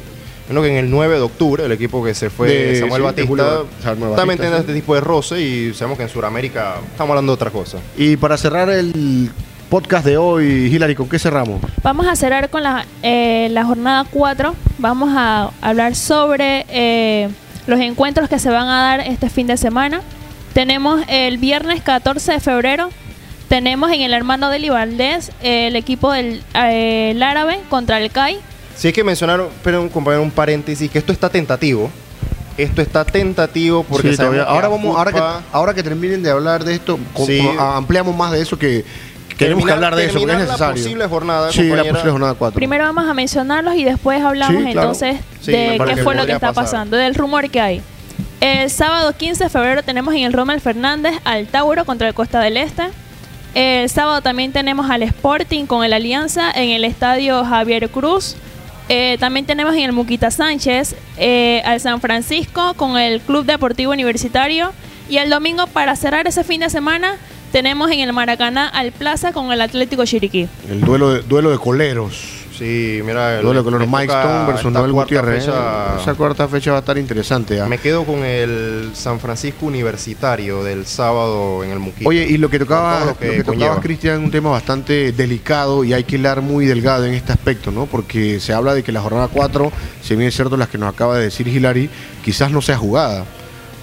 Bueno, que en el 9 de octubre, el equipo que se fue,
De-
Samuel
sí,
Batista,
Julio
también tiene
sí.
este tipo de roce y sabemos que en Sudamérica estamos hablando de otra cosa.
Y para cerrar el podcast de hoy, Hilary, ¿con qué cerramos?
Vamos a cerrar con la, eh, la jornada 4. Vamos a hablar sobre eh, los encuentros que se van a dar este fin de semana. Tenemos el viernes 14 de febrero. Tenemos en el hermano de eh, el equipo del eh, el árabe contra el CAI.
Si hay que mencionar, pero un compañero, un paréntesis, que esto está tentativo. Esto está tentativo porque
Sí,
sabemos que
ahora vamos, ahora que, ahora que terminen de hablar de esto, con-
Sí.
con- ampliamos más de eso que, que queremos que
terminar-
hablar de eso, porque es
la
necesario.
posible jornada,
Sí, la posible jornada 4.
Primero vamos a mencionarlos y después hablamos
Sí, claro.
entonces
Sí,
de qué
que
fue lo que está
pasar.
pasando, del rumor que hay. El sábado 15 de febrero tenemos en el Rommel Fernández al Tauro contra el Costa del Este. El sábado también tenemos al Sporting con el Alianza en el estadio Javier Cruz. Eh, también tenemos en el Muquita Sánchez eh, al San Francisco con el Club Deportivo Universitario. Y el domingo, para cerrar ese fin de semana, tenemos en el Maracaná al Plaza con el Atlético Chiriquí.
El duelo de, duelo de coleros.
Sí, mira.
El duelo coleros
me
Mike Stone versus Noel Gutiérrez.
fecha-
Esa cuarta fecha va a estar interesante. ¿ah?
Me quedo con el San Francisco Universitario del sábado en el Muquita.
Oye, y lo que tocaba,
Con todo
lo
lo
que
que
tocaba. Cristian, un tema bastante delicado y hay que hilar muy delgado en este aspecto, ¿no? Porque se habla de que la jornada 4, si bien es cierto las que nos acaba de decir Hilary, quizás no sea jugada.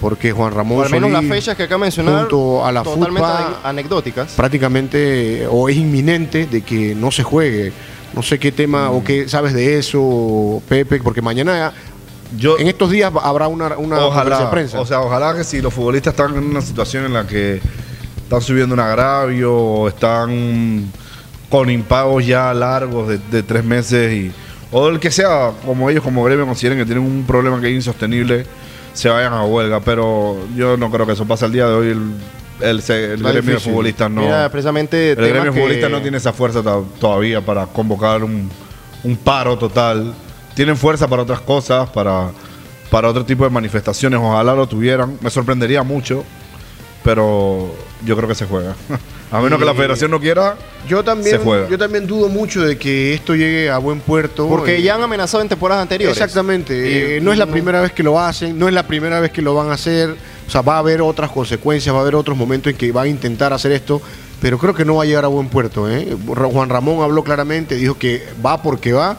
Porque Juan Ramón
O al menos las fechas que acá mencionar
junto a la
totalmente
FUTPA,
ane- anecdóticas.
prácticamente o es inminente de que no se juegue. No sé qué tema o qué sabes de eso, Pepe, porque mañana,
Yo,
en estos días habrá una, una
ojalá,
de prensa.
o sea, ojalá que si los futbolistas están en una situación en la que están subiendo un agravio o están con impagos ya largos de, de tres meses y o el que sea, como ellos como gremio consideren que tienen un problema que es insostenible, se vayan a huelga, pero yo no creo que eso pase al día de hoy. El, el, se- el gremio de futbolistas no.
Mira, precisamente
el gremio
que-
futbolistas no tiene esa fuerza to- todavía para convocar un, un paro total. Tienen fuerza para otras cosas, para, para otro tipo de manifestaciones. Ojalá lo tuvieran. Me sorprendería mucho, pero yo creo que se juega. (laughs) A menos que la federación no quiera,
yo también,
se juega.
yo también dudo mucho de que esto llegue a buen puerto.
Porque
Eh,
ya han amenazado en temporadas anteriores.
Exactamente.
Y-
eh, no es la primera vez que lo hacen, no es la primera vez que lo van a hacer. O sea, va a haber otras consecuencias, va a haber otros momentos en que van a intentar hacer esto, pero creo que no va a llegar a buen puerto. ¿eh? Juan Ramón habló claramente, dijo que va porque va,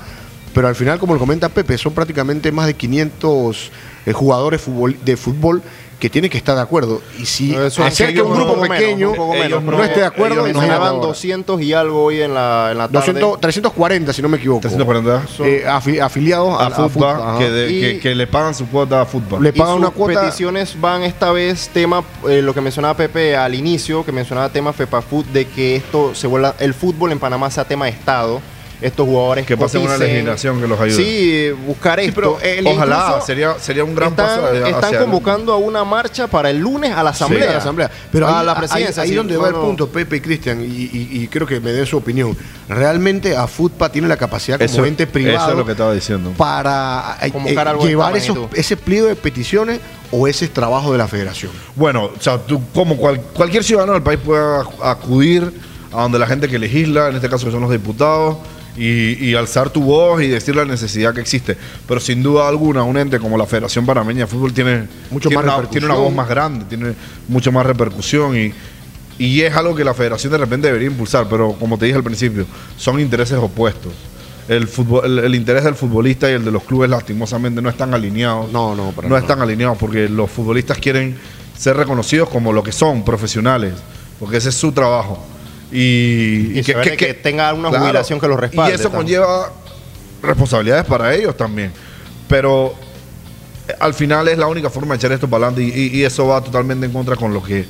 pero al final, como lo comenta Pepe, son prácticamente más de 500 eh, jugadores de fútbol que tienen que estar de acuerdo. Y si
son-
hacer que un grupo
poco
pequeño ellos
menos,
no, esté de acuerdo,
mencionaban
ahora.
200 y algo hoy en la, en la tarde.
200 340, si no me equivoco.
340
Eh, afi- afiliados
a,
a, a
fútbol, que, de-
Y-
que- que le pagan su cuota a fútbol.
Le
Y
pagan
sus
una cuota.
peticiones van esta vez tema, eh, lo que mencionaba Pepe al inicio, que mencionaba tema FEPAFUT, de que esto se vuelva, el fútbol en Panamá sea tema de Estado estos jugadores
Que pasen una legislación que los ayude.
Sí, buscar
Sí,
esto.
pero el-
Ojalá, sería, sería un gran
están,
paso. hacia
están convocando a una marcha para el lunes a la asamblea.
a la asamblea. Pero
a
ahí,
la presidencia.
ahí
sí,
donde
no,
va el punto, Pepe y Cristian, y, y- y creo que me den su opinión. Realmente a FUTPA tiene la capacidad como
Eso-
ente privado
eso es lo que estaba diciendo.
para eh, eh,
algo
llevar esos, ese pliego de peticiones o ese es trabajo de la federación.
Bueno, o sea, tú, como cual- cualquier ciudadano del país puede ac- acudir a donde la gente que legisla, en este caso que son los diputados, y, y alzar tu voz y decir la necesidad que existe. Pero sin duda alguna, un ente como la Federación Panameña de Fútbol tiene,
Mucho
tiene
más
una, tiene una voz más grande, tiene mucho más repercusión y, y es algo que la Federación de repente debería impulsar. Pero como te dije al principio, son intereses opuestos. El, fútbol, el, el interés del futbolista y el de los clubes lastimosamente no están alineados.
No, no, para
no
nada.
están alineados porque los futbolistas quieren ser reconocidos como lo que son, profesionales, porque ese es su trabajo. Y,
de que tenga una jubilación que los respalde
Y eso
también.
conlleva responsabilidades para ellos también. Pero eh, al final es la única forma de echar esto para adelante y, eso va totalmente en contra con lo que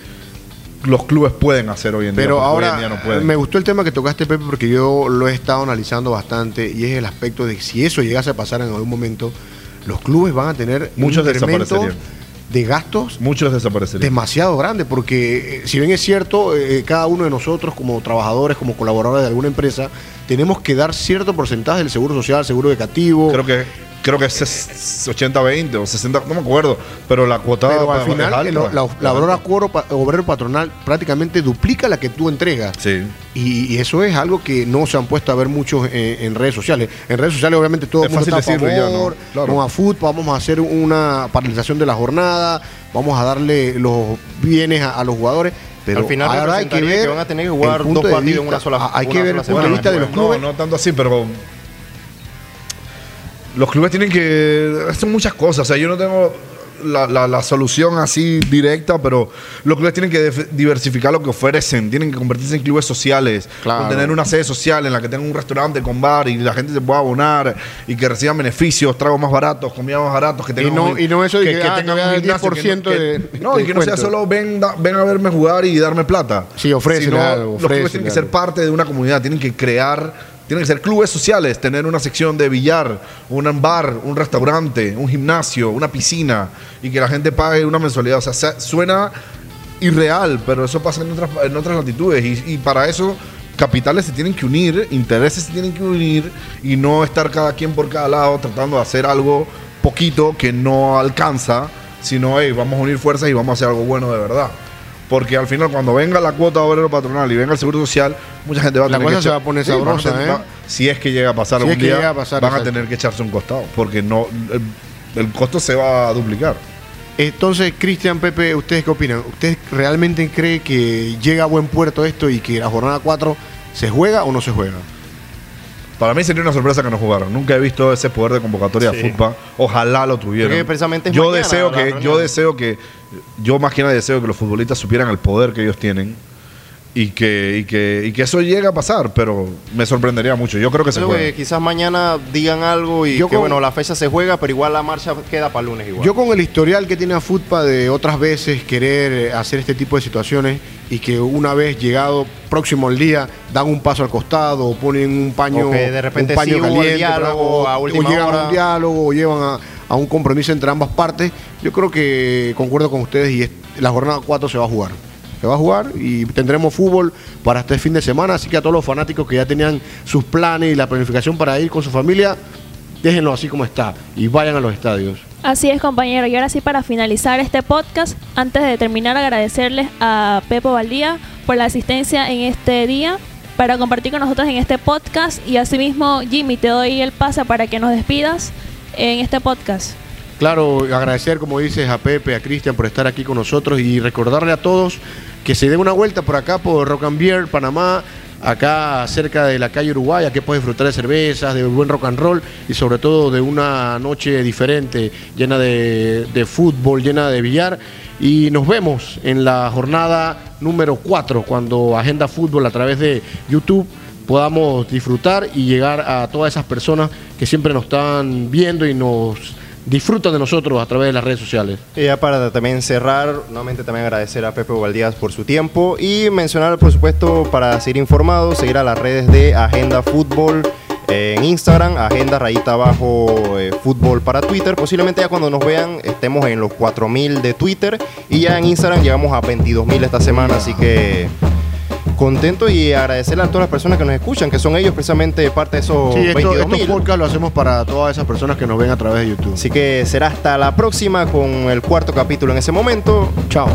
los clubes pueden hacer hoy en día.
Pero
porque hoy en
ahora
día no pueden.
me gustó el tema que tocaste, Pepe, porque yo lo he estado analizando bastante y es el aspecto de que si eso llegase a pasar en algún momento, los clubes van a tener
Muchos
un incremento
desaparecerían.
De gastos
Muchos desaparecerían.
demasiado grande, porque eh, si bien es cierto, eh, cada uno de nosotros como trabajadores, como colaboradores de alguna empresa, tenemos que dar cierto porcentaje del seguro social, seguro educativo.
Creo que creo que es 80-20 o 60, no me acuerdo, pero la cuota
pero al final
alta.
el- la, la obrera cuoro pa- obrero patronal prácticamente duplica la que tú entregas.
Sí.
Y, y eso es algo que no se han puesto a ver muchos en, en redes sociales. En redes sociales, obviamente, todo el
Es
mundo está a
fácil decirlo ya, ¿no?
favor.
Claro.
Vamos a fútbol, vamos a hacer una paralización de la jornada, vamos a darle los bienes a, a los jugadores. Pero
Al final
ahora hay que ver
que van a tener que jugar dos partidos en
vista.
una sola-
Ah, Hay
una
que ver el punto de vista de los
No,
clubes.
no tanto así, pero los clubes tienen que son muchas cosas. O sea, yo no tengo la, la- la solución así directa, pero los clubes tienen que diversificar lo que ofrecen. Tienen que convertirse en clubes sociales,
Claro.
tener una sede social en la que tengan un restaurante con bar y la gente se pueda abonar y que reciban beneficios, tragos más baratos, comida más baratos, que tengan
no-
un-
y no eso de que, ah,
tengan un gimnasio, que-
10%
que-
de-
no, y que no sea solo ven, ven a verme jugar y darme plata.
Sí, ofrécele
Sino
algo,
Los clubes tienen que ser parte de una comunidad, tienen que crear, tienen que ser clubes sociales, tener una sección de billar, un bar, un restaurante, un gimnasio, una piscina y que la gente pague una mensualidad. O sea, se- suena irreal, pero eso pasa en otras, en otras latitudes y, y para eso capitales se tienen que unir, intereses se tienen que unir y no estar cada quien por cada lado tratando de hacer algo poquito que no alcanza, sino hey, vamos a unir fuerzas y vamos a hacer algo bueno de verdad. Porque al final, cuando venga la cuota obrero patronal y venga el seguro social, mucha gente va a
La
tener
cosa
que
se
echar-
va a poner sabrosa,
tener-
¿eh?
va- si es que llega a pasar
Si
algún
es que
día,
llega a pasar,
van a tener que echarse un costado. Porque no el, el costo se va a duplicar.
Entonces, Cristian, Pepe, ¿ustedes qué opinan? ¿Ustedes realmente creen que llega a buen puerto esto y que la jornada 4 se juega o no se juega?
Para mí sería una sorpresa que no jugaran. Nunca he visto ese poder de convocatoria de
Sí.
fútbol. Ojalá lo tuvieran. Yo
mañana
deseo que, yo deseo que, yo más que nada deseo que los futbolistas supieran el poder que ellos tienen y que, y que, y que eso llegue a pasar, pero me sorprendería mucho. Yo creo que se
Creo que
puede.
quizás mañana digan algo y
Yo
que
con-
bueno, la fecha se juega, pero igual la marcha queda para el lunes igual.
Yo con el historial que tiene a FUTPA de otras veces querer eh, hacer este tipo de situaciones y que una vez llegado próximo al día dan un paso al costado o ponen un paño,
O que de repente
un paño
sí
caliente
diálogo a
o, o llegan a un diálogo o llevan a, a un compromiso entre ambas partes. Yo creo que concuerdo con ustedes y es- la jornada 4 se va a jugar. Se va a jugar y tendremos fútbol para este fin de semana, así que a todos los fanáticos que ya tenían sus planes y la planificación para ir con su familia, déjenlo así como está y vayan a los estadios.
Así es, compañero. Y ahora sí, para finalizar este podcast, antes de terminar, agradecerles a Pepo Valdía por la asistencia en este día, para compartir con nosotros en este podcast. Y asimismo, Jimmy, te doy el pase para que nos despidas en este podcast.
Claro, agradecer, como dices, a Pepe, a Cristian por estar aquí con nosotros y recordarle a todos que se den una vuelta por acá, por Rock and Beer, Panamá, acá cerca de la calle Uruguay, aquí puedes disfrutar de cervezas, de buen rock and roll y sobre todo de una noche diferente, llena de, de fútbol, llena de billar. Y nos vemos en la jornada número 4, cuando Agenda Fútbol a través de YouTube podamos disfrutar y llegar a todas esas personas que siempre nos están viendo y nos disfrutan de nosotros a través de las redes sociales.
Y ya para también cerrar, nuevamente también agradecer a Pepe Valdías por su tiempo y mencionar, por supuesto, para seguir informados, seguir a las redes de Agenda Fútbol En Instagram, agenda rayita abajo eh, fútbol para Twitter. Posiblemente ya cuando nos vean estemos en los 4000 de Twitter y ya en Instagram llegamos a 22000 esta semana, así que contento y agradecerle a todas las personas que nos escuchan, que son ellos precisamente parte de esos
Sí, esto-
22
estos podcasts lo hacemos para todas esas personas que nos ven a través de YouTube.
Así que será hasta la próxima con el cuarto capítulo en ese momento. Chao.